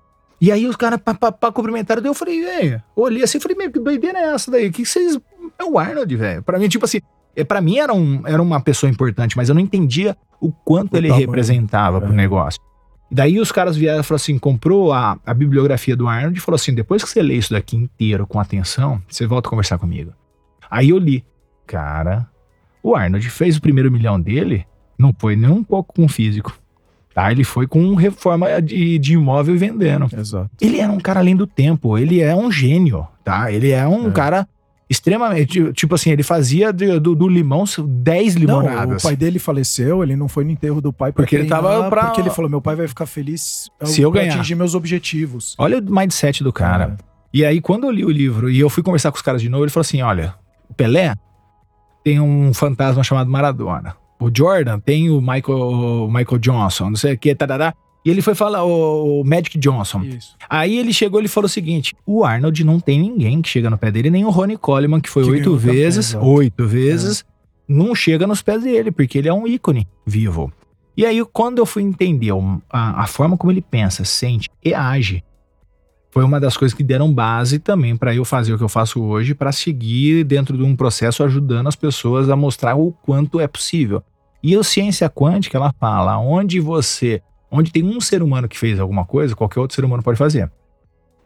E aí os caras pra, cumprimentaram, eu falei, velho, olhei assim, falei, meu, que doideira é essa daí? Que vocês. É o Arnold, velho. Pra mim, tipo assim, é, pra mim era, um, era uma pessoa importante, mas eu não entendia o quanto o ele tamanho. representava é. pro negócio. Daí os caras vieram e falaram assim: comprou a, a bibliografia do Arnold e falou assim: depois que você lê isso daqui inteiro com atenção, você volta a conversar comigo. Aí eu li. Cara, o Arnold fez o primeiro milhão dele, não foi nem um pouco com físico. Tá? Ele foi com reforma de, de imóvel e vendendo. Exato. Ele era um cara além do tempo, ele é um gênio, tá? Ele é um É. cara extremamente. Tipo assim, ele fazia de- do, do limão 10 Não, limonadas. o pai dele faleceu, ele não foi no enterro do pai Porque ele tava pra- Porque ele falou: meu pai vai ficar feliz Se eu ganhar." atingir meus objetivos. Olha o mindset do cara. É. E aí, quando eu li o livro e eu fui conversar com os caras de novo, ele falou assim: olha, o Pelé tem um fantasma chamado Maradona. O Jordan tem o Michael, o Michael Johnson, não sei o que, tarará. E ele foi falar o, o Magic Johnson. Isso. Aí ele chegou e falou o seguinte: o Arnold não tem ninguém que chega no pé dele, nem o Ronnie Coleman, que foi Que oito ganhou o campeão, vezes, oito vezes, não chega nos pés dele, porque ele é um ícone vivo. E aí, quando eu fui entender a, a forma como ele pensa, sente e age, foi uma das coisas que deram base também para eu fazer o que eu faço hoje, para seguir dentro de um processo ajudando as pessoas a mostrar o quanto é possível. E a ciência quântica, ela fala, onde você, onde tem um ser humano que fez alguma coisa, qualquer outro ser humano pode fazer.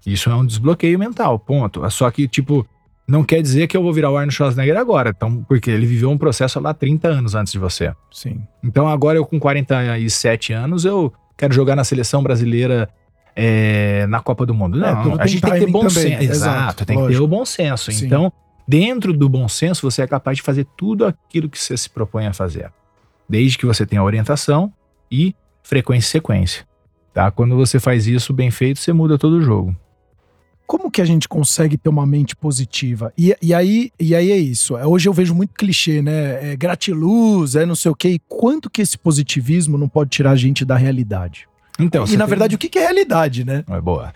Isso é um desbloqueio mental, ponto. Só que, tipo, não quer dizer que eu vou virar o Arnold Schwarzenegger agora, então, porque ele viveu um processo lá 30 anos antes de você. Sim. Então agora eu com 47 anos, eu quero jogar na seleção brasileira é, na Copa do Mundo. É, Não, tudo a gente tem que ter bom também, senso. exato, Exato, tem que ter lógico. o bom senso. Sim. Então, dentro do bom senso, você é capaz de fazer tudo aquilo que você se propõe a fazer. Desde que você tenha orientação e frequência e sequência. Tá? Quando você faz isso bem feito, você muda todo o jogo. Como que a gente consegue ter uma mente positiva? E, e, aí, e aí é isso. É, Hoje eu vejo muito clichê, né? É gratiluz, é não sei o quê. E quanto que esse positivismo não pode tirar a gente da realidade? Então, e na tem- verdade, o que que é realidade, né? É boa.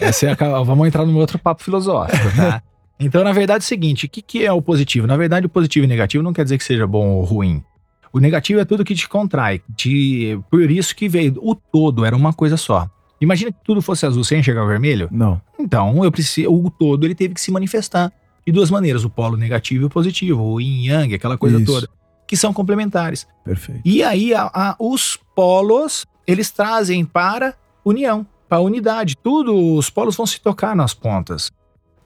Essa é a- vamos entrar num outro papo filosófico, tá? Então, na verdade, é o seguinte: o que, que é o positivo? Na verdade, o positivo e negativo não quer dizer que seja bom ou ruim. O negativo é tudo que te contrai. Te, por isso que veio. O todo era uma coisa só. Imagina que tudo fosse azul sem enxergar o vermelho. Não. Então, eu preciso, o todo ele teve que se manifestar de duas maneiras: o polo negativo e o positivo, o yin yang, aquela coisa Isso. toda, que são complementares. Perfeito. E aí a- a- os polos, eles trazem para união, para unidade. Tudo, os polos vão se tocar nas pontas.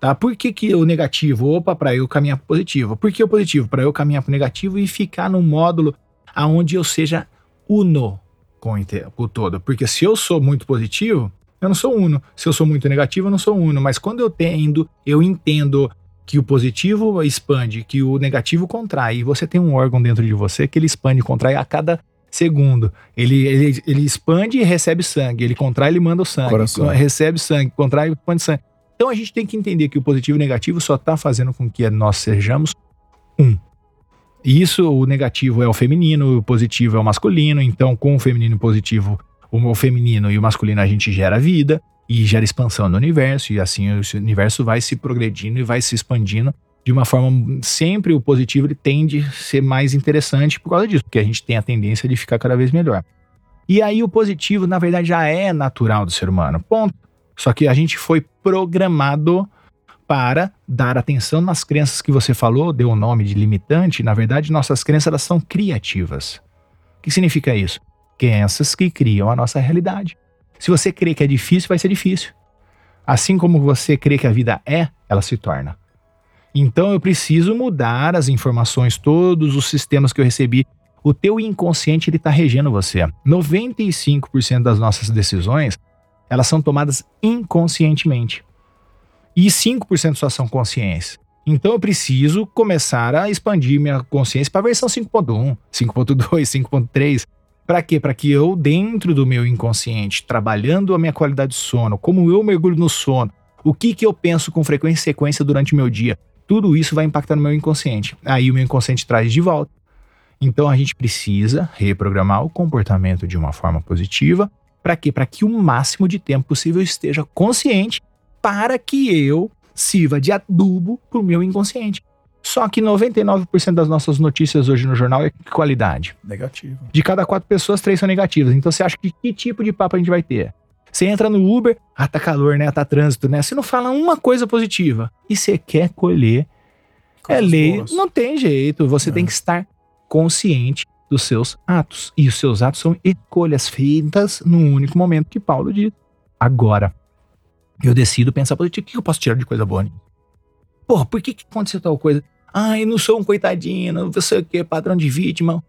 Tá? Por que, que o negativo? Opa, para eu caminhar para positivo. Por que o positivo? Para eu caminhar para negativo e ficar num módulo aonde eu seja uno com o inte- com o todo. Porque se eu sou muito positivo, eu não sou uno. Se eu sou muito negativo, eu não sou uno. Mas quando eu tendo, eu entendo que o positivo expande, que o negativo contrai. E você tem um órgão dentro de você que ele expande e contrai a cada segundo. Ele, ele, ele expande e recebe sangue. Ele contrai e manda o sangue. Coração. Recebe sangue, contrai e expande sangue. Então a gente tem que entender que o positivo e o negativo só está fazendo com que nós sejamos um. E isso, o negativo é o feminino, o positivo é o masculino. Então, com o feminino e positivo, o feminino e o masculino, a gente gera vida e gera expansão no universo. E assim o universo vai se progredindo e vai se expandindo de uma forma. Sempre o positivo ele tende a ser mais interessante por causa disso, porque a gente tem a tendência de ficar cada vez melhor. E aí, o positivo, na verdade, já é natural do ser humano. Ponto. Só que a gente foi programado para dar atenção nas crenças que você falou, deu o nome de limitante. Na verdade, nossas crenças elas são criativas. O que significa isso? Crenças que criam a nossa realidade. Se você crê que é difícil, vai ser difícil. Assim como você crê que a vida é, ela se torna. Então eu preciso mudar as informações, todos os sistemas que eu recebi. O teu inconsciente ele está regendo você. 95% das nossas decisões elas são tomadas inconscientemente. E 5% só são conscientes. Então eu preciso começar a expandir minha consciência para a versão 5.1, 5.2, 5.3. Para quê? Para que eu, dentro do meu inconsciente, trabalhando a minha qualidade de sono, como eu mergulho no sono, o que, que eu penso com frequência e sequência durante o meu dia, tudo isso vai impactar no meu inconsciente. Aí o meu inconsciente traz de volta. Então a gente precisa reprogramar o comportamento de uma forma positiva. Para quê? Para que o máximo de tempo possível eu esteja consciente para que eu sirva de adubo para o meu inconsciente. Só que 99% das nossas notícias hoje no jornal é de qualidade. Negativo. De cada quatro pessoas, três são negativas. Então você acha que que tipo de papo a gente vai ter? Você entra no Uber, ah, tá calor, né? Tá trânsito, né? Você não fala uma coisa positiva. E você quer colher. é Coisas lei. boas. Não tem jeito. Você É. tem que estar consciente dos seus atos. E os seus atos são escolhas feitas num único momento que Paulo diz. Agora, eu decido pensar. O que eu posso tirar de coisa boa? Porra, por que, que aconteceu tal coisa? Ai, não sou um coitadinho, não sei o que, padrão de vítima.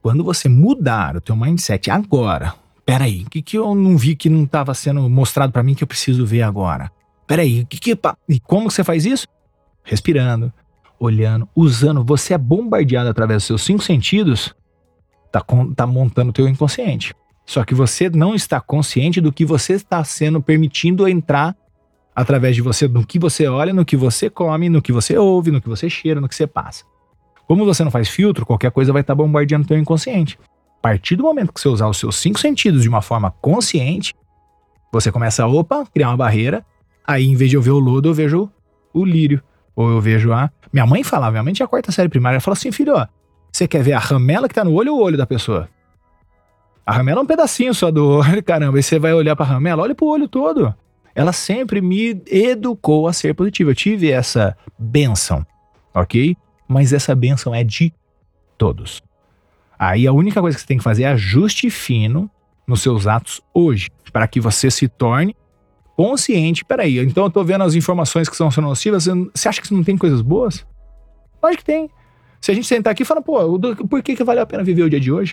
Quando você mudar o teu mindset agora, peraí, o que, que eu não vi que não estava sendo mostrado para mim que eu preciso ver agora? Peraí, que que... E como você faz isso? Respirando, olhando, usando. Você é bombardeado através dos seus cinco sentidos, tá, tá montando o teu inconsciente. Só que você não está consciente do que você está sendo permitindo entrar através de você, no que você olha, no que você come, no que você ouve, no que você cheira, no que você passa. Como você não faz filtro, qualquer coisa vai estar bombardeando o teu inconsciente. A partir do momento que você usar os seus cinco sentidos de uma forma consciente, você começa a, opa, criar uma barreira. Aí, em vez de eu ver o lodo, eu vejo o lírio. Ou eu vejo a. Minha mãe falava, minha mãe tinha a quarta série primária, ela falou assim: filho, ó, você quer ver a ramela que tá no olho ou o olho da pessoa? A ramela é um pedacinho só do olho, caramba. E você vai olhar pra ramela, olha pro olho todo. Ela sempre me educou a ser positiva. Eu tive essa benção, ok? Mas essa benção é de todos. Aí a única coisa que você tem que fazer é ajuste fino nos seus atos hoje, para que você se torne consciente. Peraí, então eu tô vendo as informações que são nocivas, você acha que não tem coisas boas? Lógico que tem. Se a gente sentar aqui e falar, pô, por que, que vale a pena viver o dia de hoje?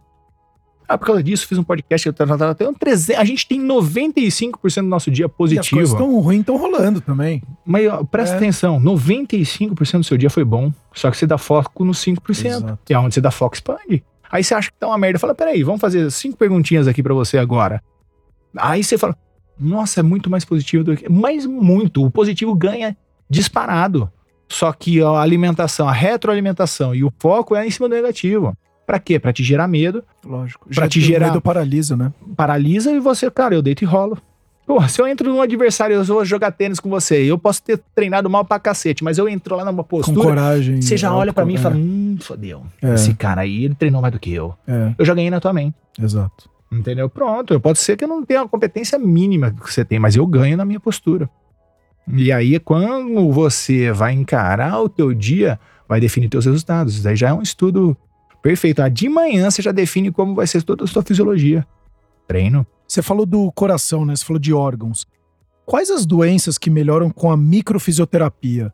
Ah, por causa disso, fiz um podcast. Eu, tem um 300, a gente tem 95% do nosso dia positivo. E as coisas tão ruins estão rolando também. Mas ó, presta é. atenção: 95% do seu dia foi bom. Só que você dá foco nos 5%. Exato. E aonde você dá foco, expande. Aí você acha que tá uma merda. Fala, peraí, vamos fazer cinco perguntinhas aqui para você agora. Aí você fala, nossa, é muito mais positivo do que. Mas muito. O positivo ganha disparado. Só que a alimentação, a retroalimentação e o foco é em cima do negativo. Para quê? Para te gerar medo. Lógico. Para te gerar. medo paralisa, né? Paralisa e você, cara, eu deito e rolo. Porra, se eu entro num adversário, eu vou jogar tênis com você, eu posso ter treinado mal pra cacete, mas eu entro lá numa postura. Com coragem. Você já olha para mim e fala: hum, fodeu. É. Esse cara aí, ele treinou mais do que eu. É. Eu já ganhei na tua mente. Exato. Entendeu? Pronto. Pode ser que eu não tenha a competência mínima que você tem, mas eu ganho na minha postura. E aí, quando você vai encarar o teu dia, vai definir teus resultados. Isso daí já é um estudo Perfeito. Ah, de manhã você já define como vai ser toda a sua fisiologia. Treino. Você falou do coração, né? Você falou de órgãos. Quais as doenças que melhoram com a microfisioterapia?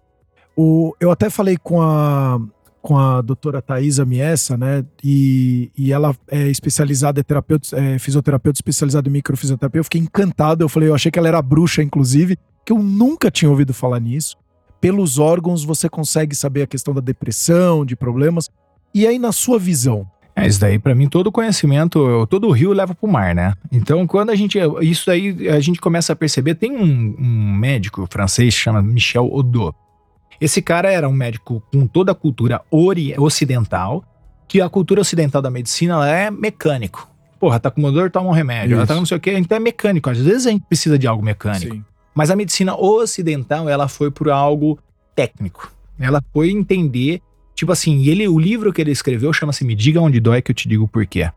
O, eu até falei com a, com a doutora Thaisa Miessa, né? E, e ela é especializada, é, terapeuta, é fisioterapeuta especializada em microfisioterapia. Eu fiquei encantado. Eu falei, eu achei que ela era bruxa, inclusive, que eu nunca tinha ouvido falar nisso. Pelos órgãos você consegue saber a questão da depressão, de problemas. E aí, na sua visão? É, isso daí, para mim, todo conhecimento, todo o rio leva pro mar, né? Então, quando a gente. Isso aí a gente começa a perceber. Tem um, um médico francês que chama Michel Odot. Esse cara era um médico com toda a cultura ocidental, que a cultura ocidental da medicina é mecânico. Porra, tá com uma dor, toma um remédio. Ela tá com não sei o quê, então é mecânico. Às vezes a gente precisa de algo mecânico. Sim. Mas a medicina ocidental, ela foi por algo técnico. Ela foi entender Tipo assim, ele, o livro que ele escreveu chama-se Me Diga Onde Dói que eu te digo por quê.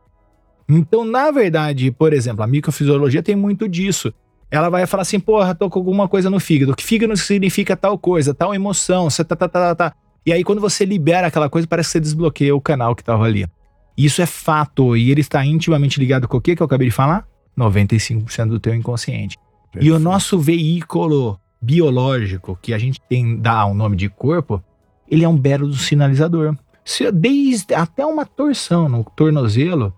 Então, na verdade, por exemplo, a microfisiologia tem muito disso. Ela vai falar assim, porra, tô com alguma coisa no fígado. Que fígado significa tal coisa, tal emoção, tá, tá, tá, tá, tá. E aí, quando você libera aquela coisa, parece que você desbloqueia o canal que tava ali. Isso é fato, e ele está intimamente ligado com o que que eu acabei de falar? 95% do teu inconsciente. Perfeito. E o nosso veículo biológico, que a gente tem, dá o um nome de corpo, ele é um belo sinalizador. Se, desde até uma torção no tornozelo,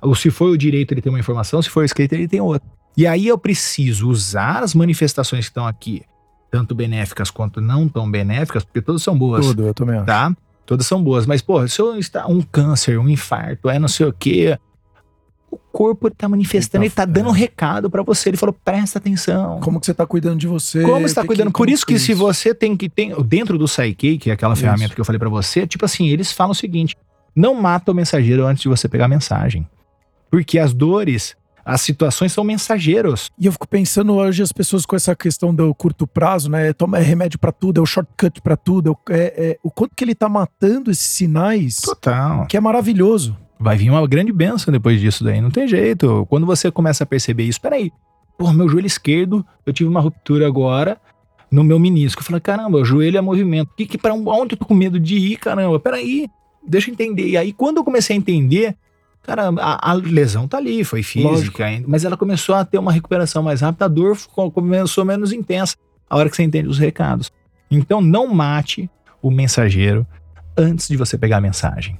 ou se for o direito ele tem uma informação, se for o esquerdo ele tem outra. E aí eu preciso usar as manifestações que estão aqui, tanto benéficas quanto não tão benéficas, porque todas são boas. Tudo, eu também acho. Tá? Todas são boas. Mas, pô, se eu está um câncer, um infarto, é não sei o quê, o corpo está manifestando, ele está tá dando é. um recado para você. Ele falou: presta atenção. Como que você está cuidando de você? Como você está cuidando? Que, Por isso que, se você tem que tem dentro do Psyche, que é aquela isso. ferramenta que eu falei para você, tipo assim, eles falam o seguinte: não mata o mensageiro antes de você pegar a mensagem. Porque as dores, as situações são mensageiros. E eu fico pensando hoje as pessoas com essa questão do curto prazo, né? Toma é remédio para tudo, é o shortcut para tudo, é, é, o quanto que ele tá matando esses sinais. Total. Que é maravilhoso vai vir uma grande benção depois disso daí. Não tem jeito. Quando você começa a perceber isso, peraí, porra, meu joelho esquerdo, eu tive uma ruptura agora no meu menisco. Eu falei, caramba, o joelho é movimento. Que, que, pra onde eu tô com medo de ir, caramba? Peraí. deixa eu entender. E aí, quando eu comecei a entender, cara, a, a lesão tá ali, foi física, ainda, mas ela começou a ter uma recuperação mais rápida, a dor começou menos intensa a hora que você entende os recados. Então, não mate o mensageiro antes de você pegar a mensagem.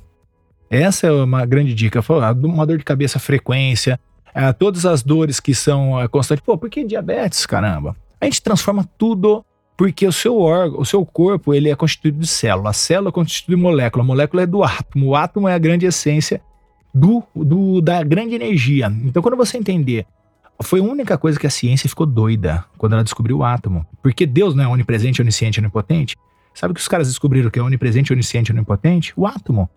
Essa é uma grande dica. Uma dor de cabeça, frequência, é, todas as dores que são é, constantes. Pô, por que diabetes, caramba? A gente transforma tudo porque o seu órgão, o seu corpo, ele é constituído de célula. A célula é constituída de molécula. A molécula é do átomo. O átomo é a grande essência do, do, da grande energia. Então, quando você entender, foi a única coisa que a ciência ficou doida quando ela descobriu o átomo. Porque Deus não é onipresente, onisciente, onipotente. Sabe que os caras descobriram que é onipresente, onisciente, onipotente? O átomo.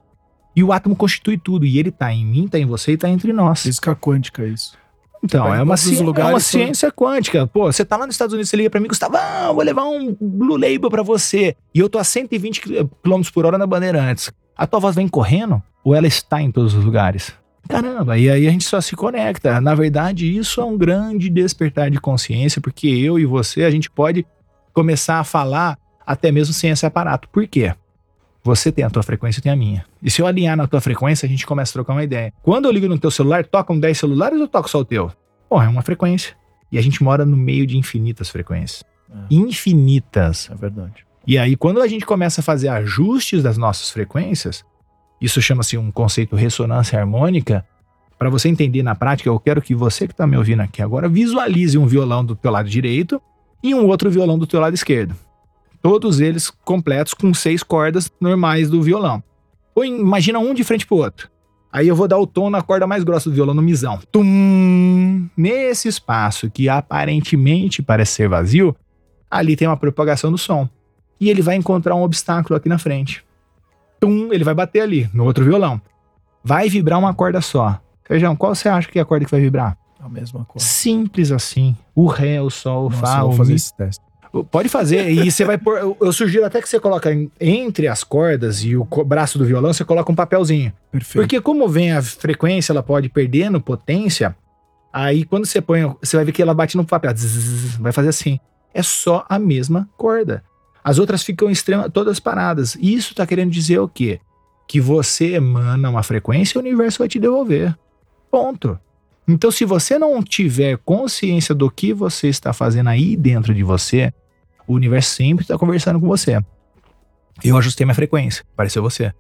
E o átomo constitui tudo. E ele tá em mim, tá em você e tá entre nós. Física quântica, é isso. Então, é uma, ci é uma ciência quântica. Pô, você tá lá nos Estados Unidos, você liga pra mim, Gustavo, ah, vou levar um Blue Label pra você. E eu tô a 120 km por hora na Bandeirantes. A tua voz vem correndo ou ela está em todos os lugares? Caramba, e aí a gente só se conecta. Na verdade, isso é um grande despertar de consciência, porque eu e você, a gente pode começar a falar até mesmo sem esse aparato. Por quê? Você tem a tua frequência, eu tenho a minha. E se eu alinhar na tua frequência, a gente começa a trocar uma ideia. Quando eu ligo no teu celular, tocam 10 celulares ou toco só o teu? Porra, é uma frequência. E a gente mora no meio de infinitas frequências. É. Infinitas. É verdade. E aí, quando a gente começa a fazer ajustes das nossas frequências, isso chama-se um conceito ressonância harmônica. Para você entender na prática, eu quero que você que está me ouvindo aqui agora visualize um violão do teu lado direito e um outro violão do teu lado esquerdo. Todos eles completos com seis cordas normais do violão. Ou imagina um de frente pro outro. Aí eu vou dar o tom na corda mais grossa do violão, no misão. Tum! Nesse espaço que aparentemente parece ser vazio, ali tem uma propagação do som. E ele vai encontrar um obstáculo aqui na frente. Tum! Ele vai bater ali, no outro violão. Vai vibrar uma corda só. Feijão, qual você acha que é a corda que vai vibrar? A mesma corda. Simples assim. O Ré, o Sol, o Fá, o fazer Mi. esse teste. Pode fazer. E você vai pôr. Eu sugiro até que você coloque entre as cordas e o braço do violão, você coloca um papelzinho. Perfeito. Porque como vem a frequência, ela pode perdendo potência. Aí quando você põe, você vai ver que ela bate no papel. Zzz, vai fazer assim. É só a mesma corda. As outras ficam extrema, todas paradas. E isso tá querendo dizer o quê? Que você emana uma frequência e o universo vai te devolver. Ponto. Então, se você não tiver consciência do que você está fazendo aí dentro de você, o universo sempre está conversando com você. Eu ajustei minha frequência, pareceu você.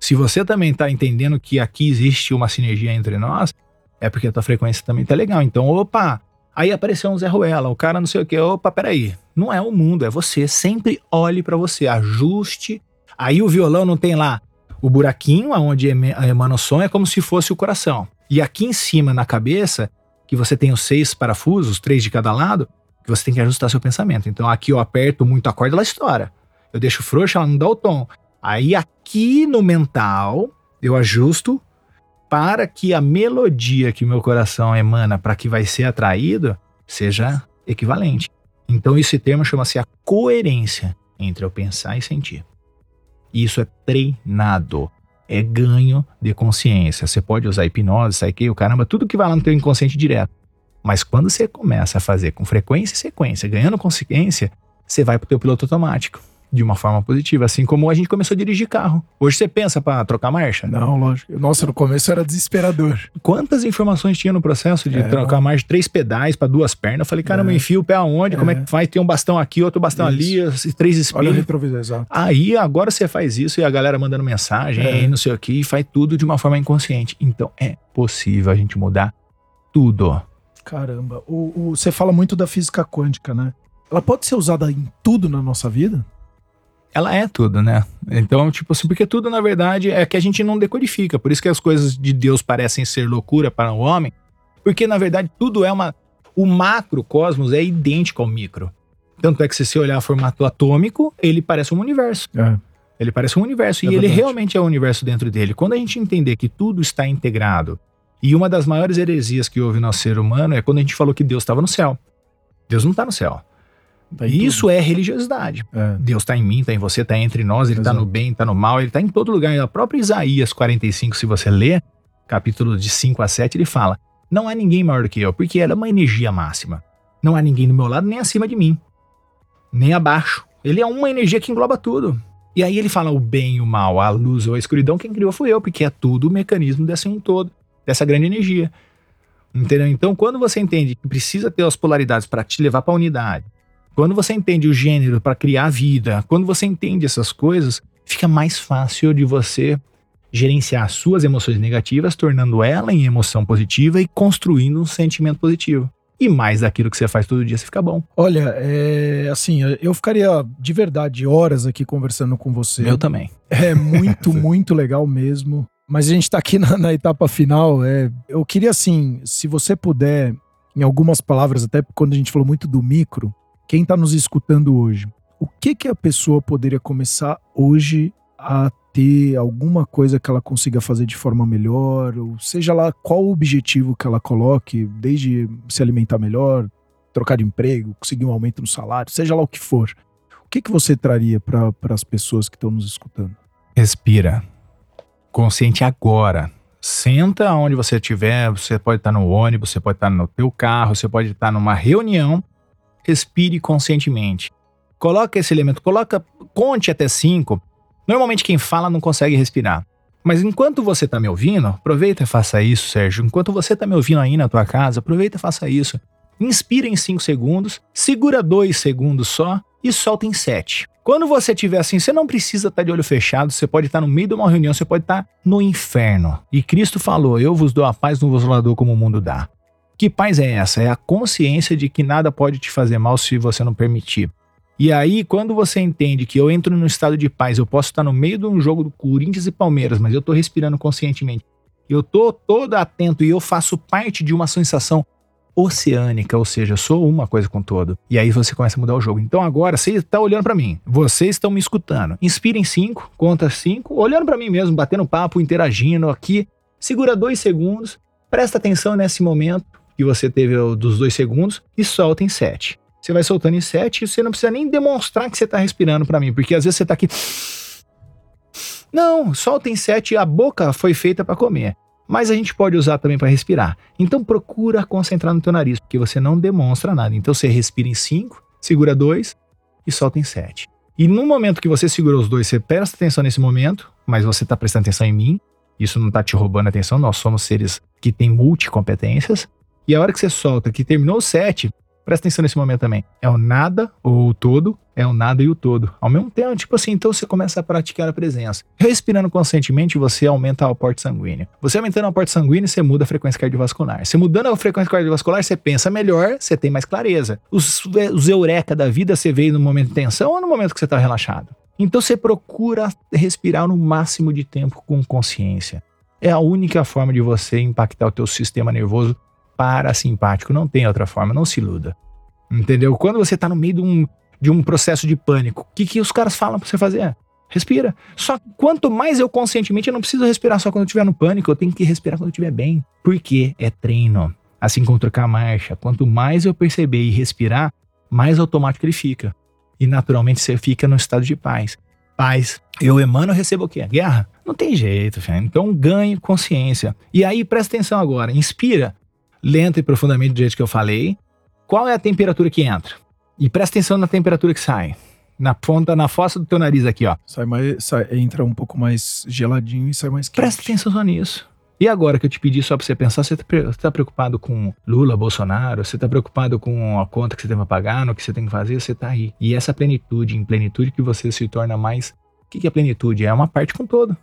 Se você também está entendendo que aqui existe uma sinergia entre nós, é porque a tua frequência também está legal. Então, opa, aí apareceu um Zé Ruela, o cara não sei o que, opa, peraí. Não é o mundo, é você. Sempre olhe para você, ajuste. Aí o violão não tem lá o buraquinho onde emana o som, é como se fosse o coração. E aqui em cima, na cabeça, que você tem os seis parafusos, três de cada lado, que você tem que ajustar seu pensamento. Então aqui eu aperto muito a corda, ela estoura. Eu deixo frouxa, ela não dá o tom. Aí aqui no mental, eu ajusto para que a melodia que meu coração emana para que vai ser atraído seja equivalente. Então esse termo chama-se a coerência entre eu pensar e sentir. Isso é treinado, é ganho de consciência. Você pode usar hipnose, que o caramba, tudo que vai lá no teu inconsciente direto. Mas quando você começa a fazer com frequência e sequência, ganhando consciência, você vai pro teu piloto automático de uma forma positiva, assim como a gente começou a dirigir carro. Hoje você pensa para trocar marcha? Não, lógico. Nossa, no começo era desesperador. Quantas informações tinha no processo de é, trocar marcha, três pedais para duas pernas? Eu falei, cara, é. enfio o pé aonde? É. Como é que faz? Tem um bastão aqui, outro bastão isso. ali, três espelhos. Olha o retrovisor, exato. Aí agora você faz isso e a galera mandando mensagem, é. não sei o que, e faz tudo de uma forma inconsciente. Então é possível a gente mudar tudo. Caramba, o, o, você fala muito da física quântica, né? Ela pode ser usada em tudo na nossa vida? Ela é tudo, né? Então, tipo assim, porque tudo, na verdade, é que a gente não decodifica. Por isso que as coisas de Deus parecem ser loucura para o homem. Porque, na verdade, tudo é uma. O macrocosmos é idêntico ao micro. Tanto é que se você olhar o formato atômico, ele parece um universo. É. Ele parece um universo. É e verdade. ele realmente é o um universo dentro dele. Quando a gente entender que tudo está integrado e uma das maiores heresias que houve no ser humano é quando a gente falou que Deus estava no céu. Deus não está no céu. Tá Isso tudo. é religiosidade. É. Deus está em mim, está em você, está entre nós, ele está no bem, está no mal, ele está em todo lugar. A própria Isaías 45, se você ler, capítulo de 5 a 7, ele fala: Não há ninguém maior do que eu, porque ela é uma energia máxima. Não há ninguém do meu lado, nem acima de mim, nem abaixo. Ele é uma energia que engloba tudo. E aí ele fala o bem, o mal, a luz ou a escuridão, quem criou foi eu, porque é tudo o mecanismo desse um todo, dessa grande energia. Entendeu? Então, quando você entende que precisa ter as polaridades para te levar para a unidade, quando você entende o gênero para criar vida, quando você entende essas coisas, fica mais fácil de você gerenciar suas emoções negativas, tornando ela em emoção positiva e construindo um sentimento positivo e mais daquilo que você faz todo dia, você fica bom. Olha, é, assim, eu ficaria de verdade horas aqui conversando com você. Eu também. É muito, muito legal mesmo. Mas a gente tá aqui na, na, etapa final. É, eu queria, assim, se você puder, em algumas palavras, até quando a gente falou muito do micro, quem tá nos escutando hoje, o que que a pessoa poderia começar hoje a ter alguma coisa que ela consiga fazer de forma melhor, ou seja lá qual o objetivo que ela coloque, desde se alimentar melhor, trocar de emprego, conseguir um aumento no salário, seja lá o que for. O que, que você traria para as pessoas que estão nos escutando? Respira. Consciente agora. Senta onde você estiver, você pode estar no ônibus, você pode estar no teu carro, você pode estar numa reunião. Respire conscientemente. Coloca esse elemento, coloca, conte até cinco Normalmente quem fala não consegue respirar. Mas enquanto você está me ouvindo, aproveita e faça isso, Sérgio. Enquanto você está me ouvindo aí na tua casa, aproveita e faça isso. Inspira em 5 segundos, segura 2 segundos só e solta em 7. Quando você estiver assim, você não precisa estar tá de olho fechado, você pode estar tá no meio de uma reunião, você pode estar tá no inferno. E Cristo falou: Eu vos dou a paz, não vos dou como o mundo dá. Que paz é essa? É a consciência de que nada pode te fazer mal se você não permitir. E aí, quando você entende que eu entro no estado de paz, eu posso estar no meio de um jogo do Corinthians e Palmeiras, mas eu estou respirando conscientemente. Eu estou todo atento e eu faço parte de uma sensação oceânica, ou seja, sou uma coisa com todo. E aí você começa a mudar o jogo. Então agora você está olhando para mim, vocês estão me escutando. Inspirem cinco, conta cinco, olhando para mim mesmo, batendo papo, interagindo aqui. Segura dois segundos, presta atenção nesse momento que você teve dos dois segundos e solta em sete. Você vai soltando em 7 e você não precisa nem demonstrar que você está respirando para mim, porque às vezes você está aqui. Não, solta em 7 a boca foi feita para comer. Mas a gente pode usar também para respirar. Então procura concentrar no teu nariz, porque você não demonstra nada. Então você respira em 5, segura 2 e solta em 7. E no momento que você segura os dois, você presta atenção nesse momento, mas você está prestando atenção em mim. Isso não está te roubando atenção, nós somos seres que têm multicompetências. E a hora que você solta, que terminou o 7, Presta atenção nesse momento também. É o nada ou o todo, é o nada e o todo. Ao mesmo tempo, tipo assim, então você começa a praticar a presença. Respirando conscientemente, você aumenta o aporte sanguíneo. Você aumentando o aporte sanguíneo, você muda a frequência cardiovascular. Você mudando a frequência cardiovascular, você pensa melhor, você tem mais clareza. Os, os eureka da vida você veio no momento de tensão ou no momento que você está relaxado? Então você procura respirar no máximo de tempo com consciência. É a única forma de você impactar o teu sistema nervoso parasimpático. Não tem outra forma, não se iluda. Entendeu? Quando você tá no meio de um, de um processo de pânico, o que, que os caras falam pra você fazer? Respira. Só que quanto mais eu conscientemente, eu não preciso respirar só quando eu estiver no pânico, eu tenho que respirar quando eu estiver bem. Porque é treino. Assim como trocar a marcha. Quanto mais eu perceber e respirar, mais automático ele fica. E naturalmente você fica no estado de paz. Paz. Eu emano, recebo o quê? Guerra? Não tem jeito, filho. Então ganhe consciência. E aí presta atenção agora. Inspira lenta e profundamente do jeito que eu falei. Qual é a temperatura que entra? E presta atenção na temperatura que sai. Na ponta, na fossa do teu nariz aqui, ó. Sai mais, sai, entra um pouco mais geladinho e sai mais quente. Presta atenção só nisso. E agora que eu te pedi só pra você pensar, você tá, tá preocupado com Lula, Bolsonaro? Você tá preocupado com a conta que você tem pra pagar, no que você tem que fazer? Você tá aí. E essa plenitude, em plenitude que você se torna mais... O que, que é plenitude? É uma parte com todo.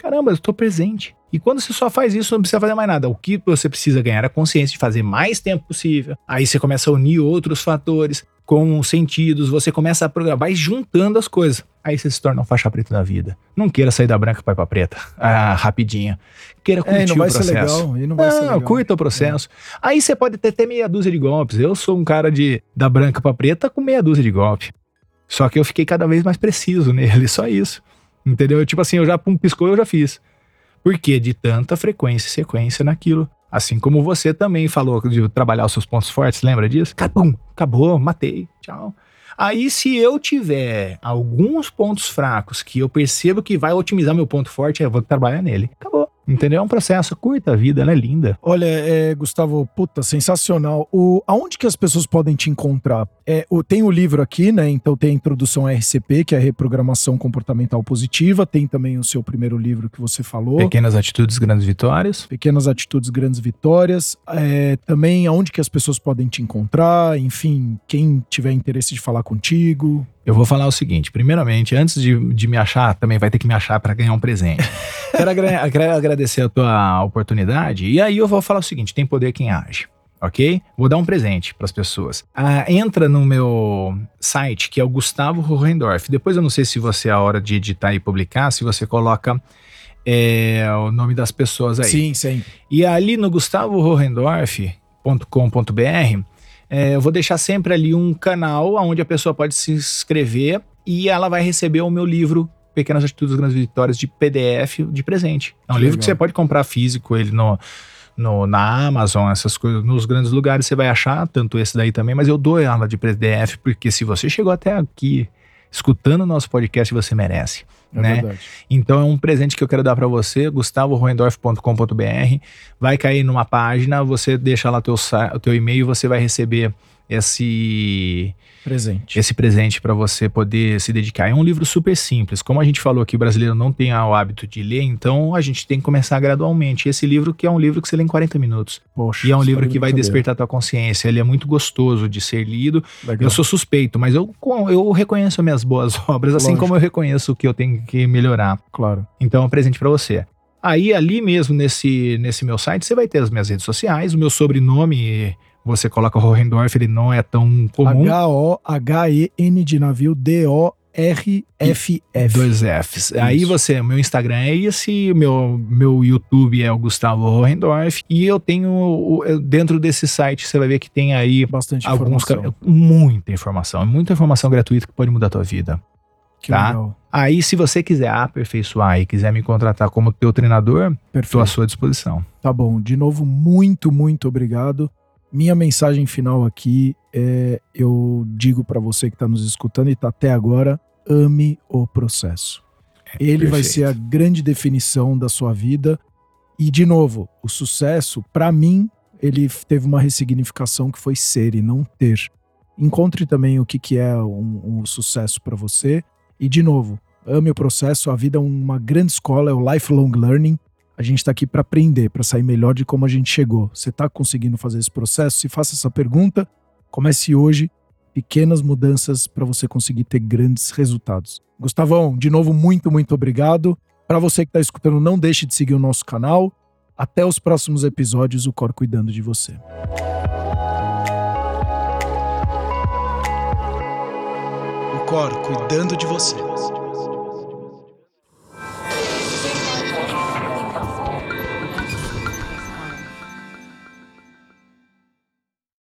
Caramba, eu estou presente. E quando você só faz isso, não precisa fazer mais nada. O que você precisa ganhar é a consciência de fazer mais tempo possível. Aí você começa a unir outros fatores com sentidos, você começa a programar, vai juntando as coisas. Aí você se torna um faixa preta da vida. Não queira sair da branca para ir pra preta, ah, rapidinho. Queira curtir é, não vai o processo. Ser legal, e não vai não, ser legal. curta o processo. É. Aí você pode ter até meia dúzia de golpes. Eu sou um cara de da branca para preta com meia dúzia de golpes. Só que eu fiquei cada vez mais preciso nele, só isso. Entendeu? Tipo assim, eu já pum, piscou, eu já fiz. Porque de tanta frequência e sequência naquilo. Assim como você também falou de trabalhar os seus pontos fortes, lembra disso? Cabum, acabou, matei, tchau. Aí, se eu tiver alguns pontos fracos que eu percebo que vai otimizar meu ponto forte, eu vou trabalhar nele. Acabou. Entendeu? É um processo, curta a vida, ela é linda. Olha, é, Gustavo, puta, sensacional. O, aonde que as pessoas podem te encontrar? É, o, tem o livro aqui, né? Então tem a introdução à RCP, que é a Reprogramação Comportamental Positiva. Tem também o seu primeiro livro que você falou. Pequenas Atitudes, Grandes Vitórias. Pequenas Atitudes, Grandes Vitórias. É, também aonde que as pessoas podem te encontrar, enfim, quem tiver interesse de falar contigo. Eu vou falar o seguinte: primeiramente, antes de, de me achar, também vai ter que me achar para ganhar um presente. quero, agra quero agradecer a tua oportunidade. E aí eu vou falar o seguinte: tem poder quem age ok? Vou dar um presente para as pessoas. Ah, entra no meu site, que é o Gustavo Hohendorf. Depois eu não sei se você, é a hora de editar e publicar, se você coloca é, o nome das pessoas aí. Sim, sim. E ali no gustavohohendorf.com.br é, eu vou deixar sempre ali um canal onde a pessoa pode se inscrever e ela vai receber o meu livro Pequenas Atitudes Grandes Vitórias de PDF de presente. É um que livro legal. que você pode comprar físico, ele no, no, na Amazon, essas coisas, nos grandes lugares você vai achar, tanto esse daí também, mas eu dou ela de PDF, porque se você chegou até aqui escutando o nosso podcast, você merece. É né? Verdade. Então é um presente que eu quero dar para você, gustavohoendorf.com.br. Vai cair numa página, você deixa lá teu, o teu e-mail, você vai receber esse presente. Esse presente para você poder se dedicar. É um livro super simples. Como a gente falou que o brasileiro não tem o hábito de ler, então a gente tem que começar gradualmente. Esse livro que é um livro que você lê em 40 minutos. Poxa, e é um livro que vai despertar tua consciência. Ele é muito gostoso de ser lido. Legal. Eu sou suspeito, mas eu, eu reconheço minhas boas obras, assim Lógico. como eu reconheço o que eu tenho que melhorar. Claro. Então é um presente para você. Aí ali mesmo nesse, nesse meu site você vai ter as minhas redes sociais, o meu sobrenome você coloca Hohendorf, ele não é tão comum. H-O-H-E-N de navio, D-O-R-F-F. Dois Fs. Isso. Aí você, meu Instagram é esse, meu, meu YouTube é o Gustavo Hohendorf, e eu tenho, dentro desse site, você vai ver que tem aí bastante alguns, informação. Muita informação, muita informação gratuita que pode mudar a tua vida. Que tá? Legal. Aí, se você quiser aperfeiçoar e quiser me contratar como teu treinador, estou à sua disposição. Tá bom. De novo, muito, muito obrigado. Minha mensagem final aqui é: eu digo para você que está nos escutando e está até agora, ame o processo. É, Ele perfeito. vai ser a grande definição da sua vida. E, de novo, o sucesso, para mim, ele teve uma ressignificação que foi ser e não ter. Encontre também o que, que é um, um sucesso para você. E, de novo, ame o processo. A vida é uma grande escola, é o lifelong learning. A gente está aqui para aprender, para sair melhor de como a gente chegou. Você está conseguindo fazer esse processo? Se faça essa pergunta, comece hoje. Pequenas mudanças para você conseguir ter grandes resultados. Gustavão, de novo, muito, muito obrigado. Para você que está escutando, não deixe de seguir o nosso canal. Até os próximos episódios, o Cor cuidando de você. O Cor cuidando de você.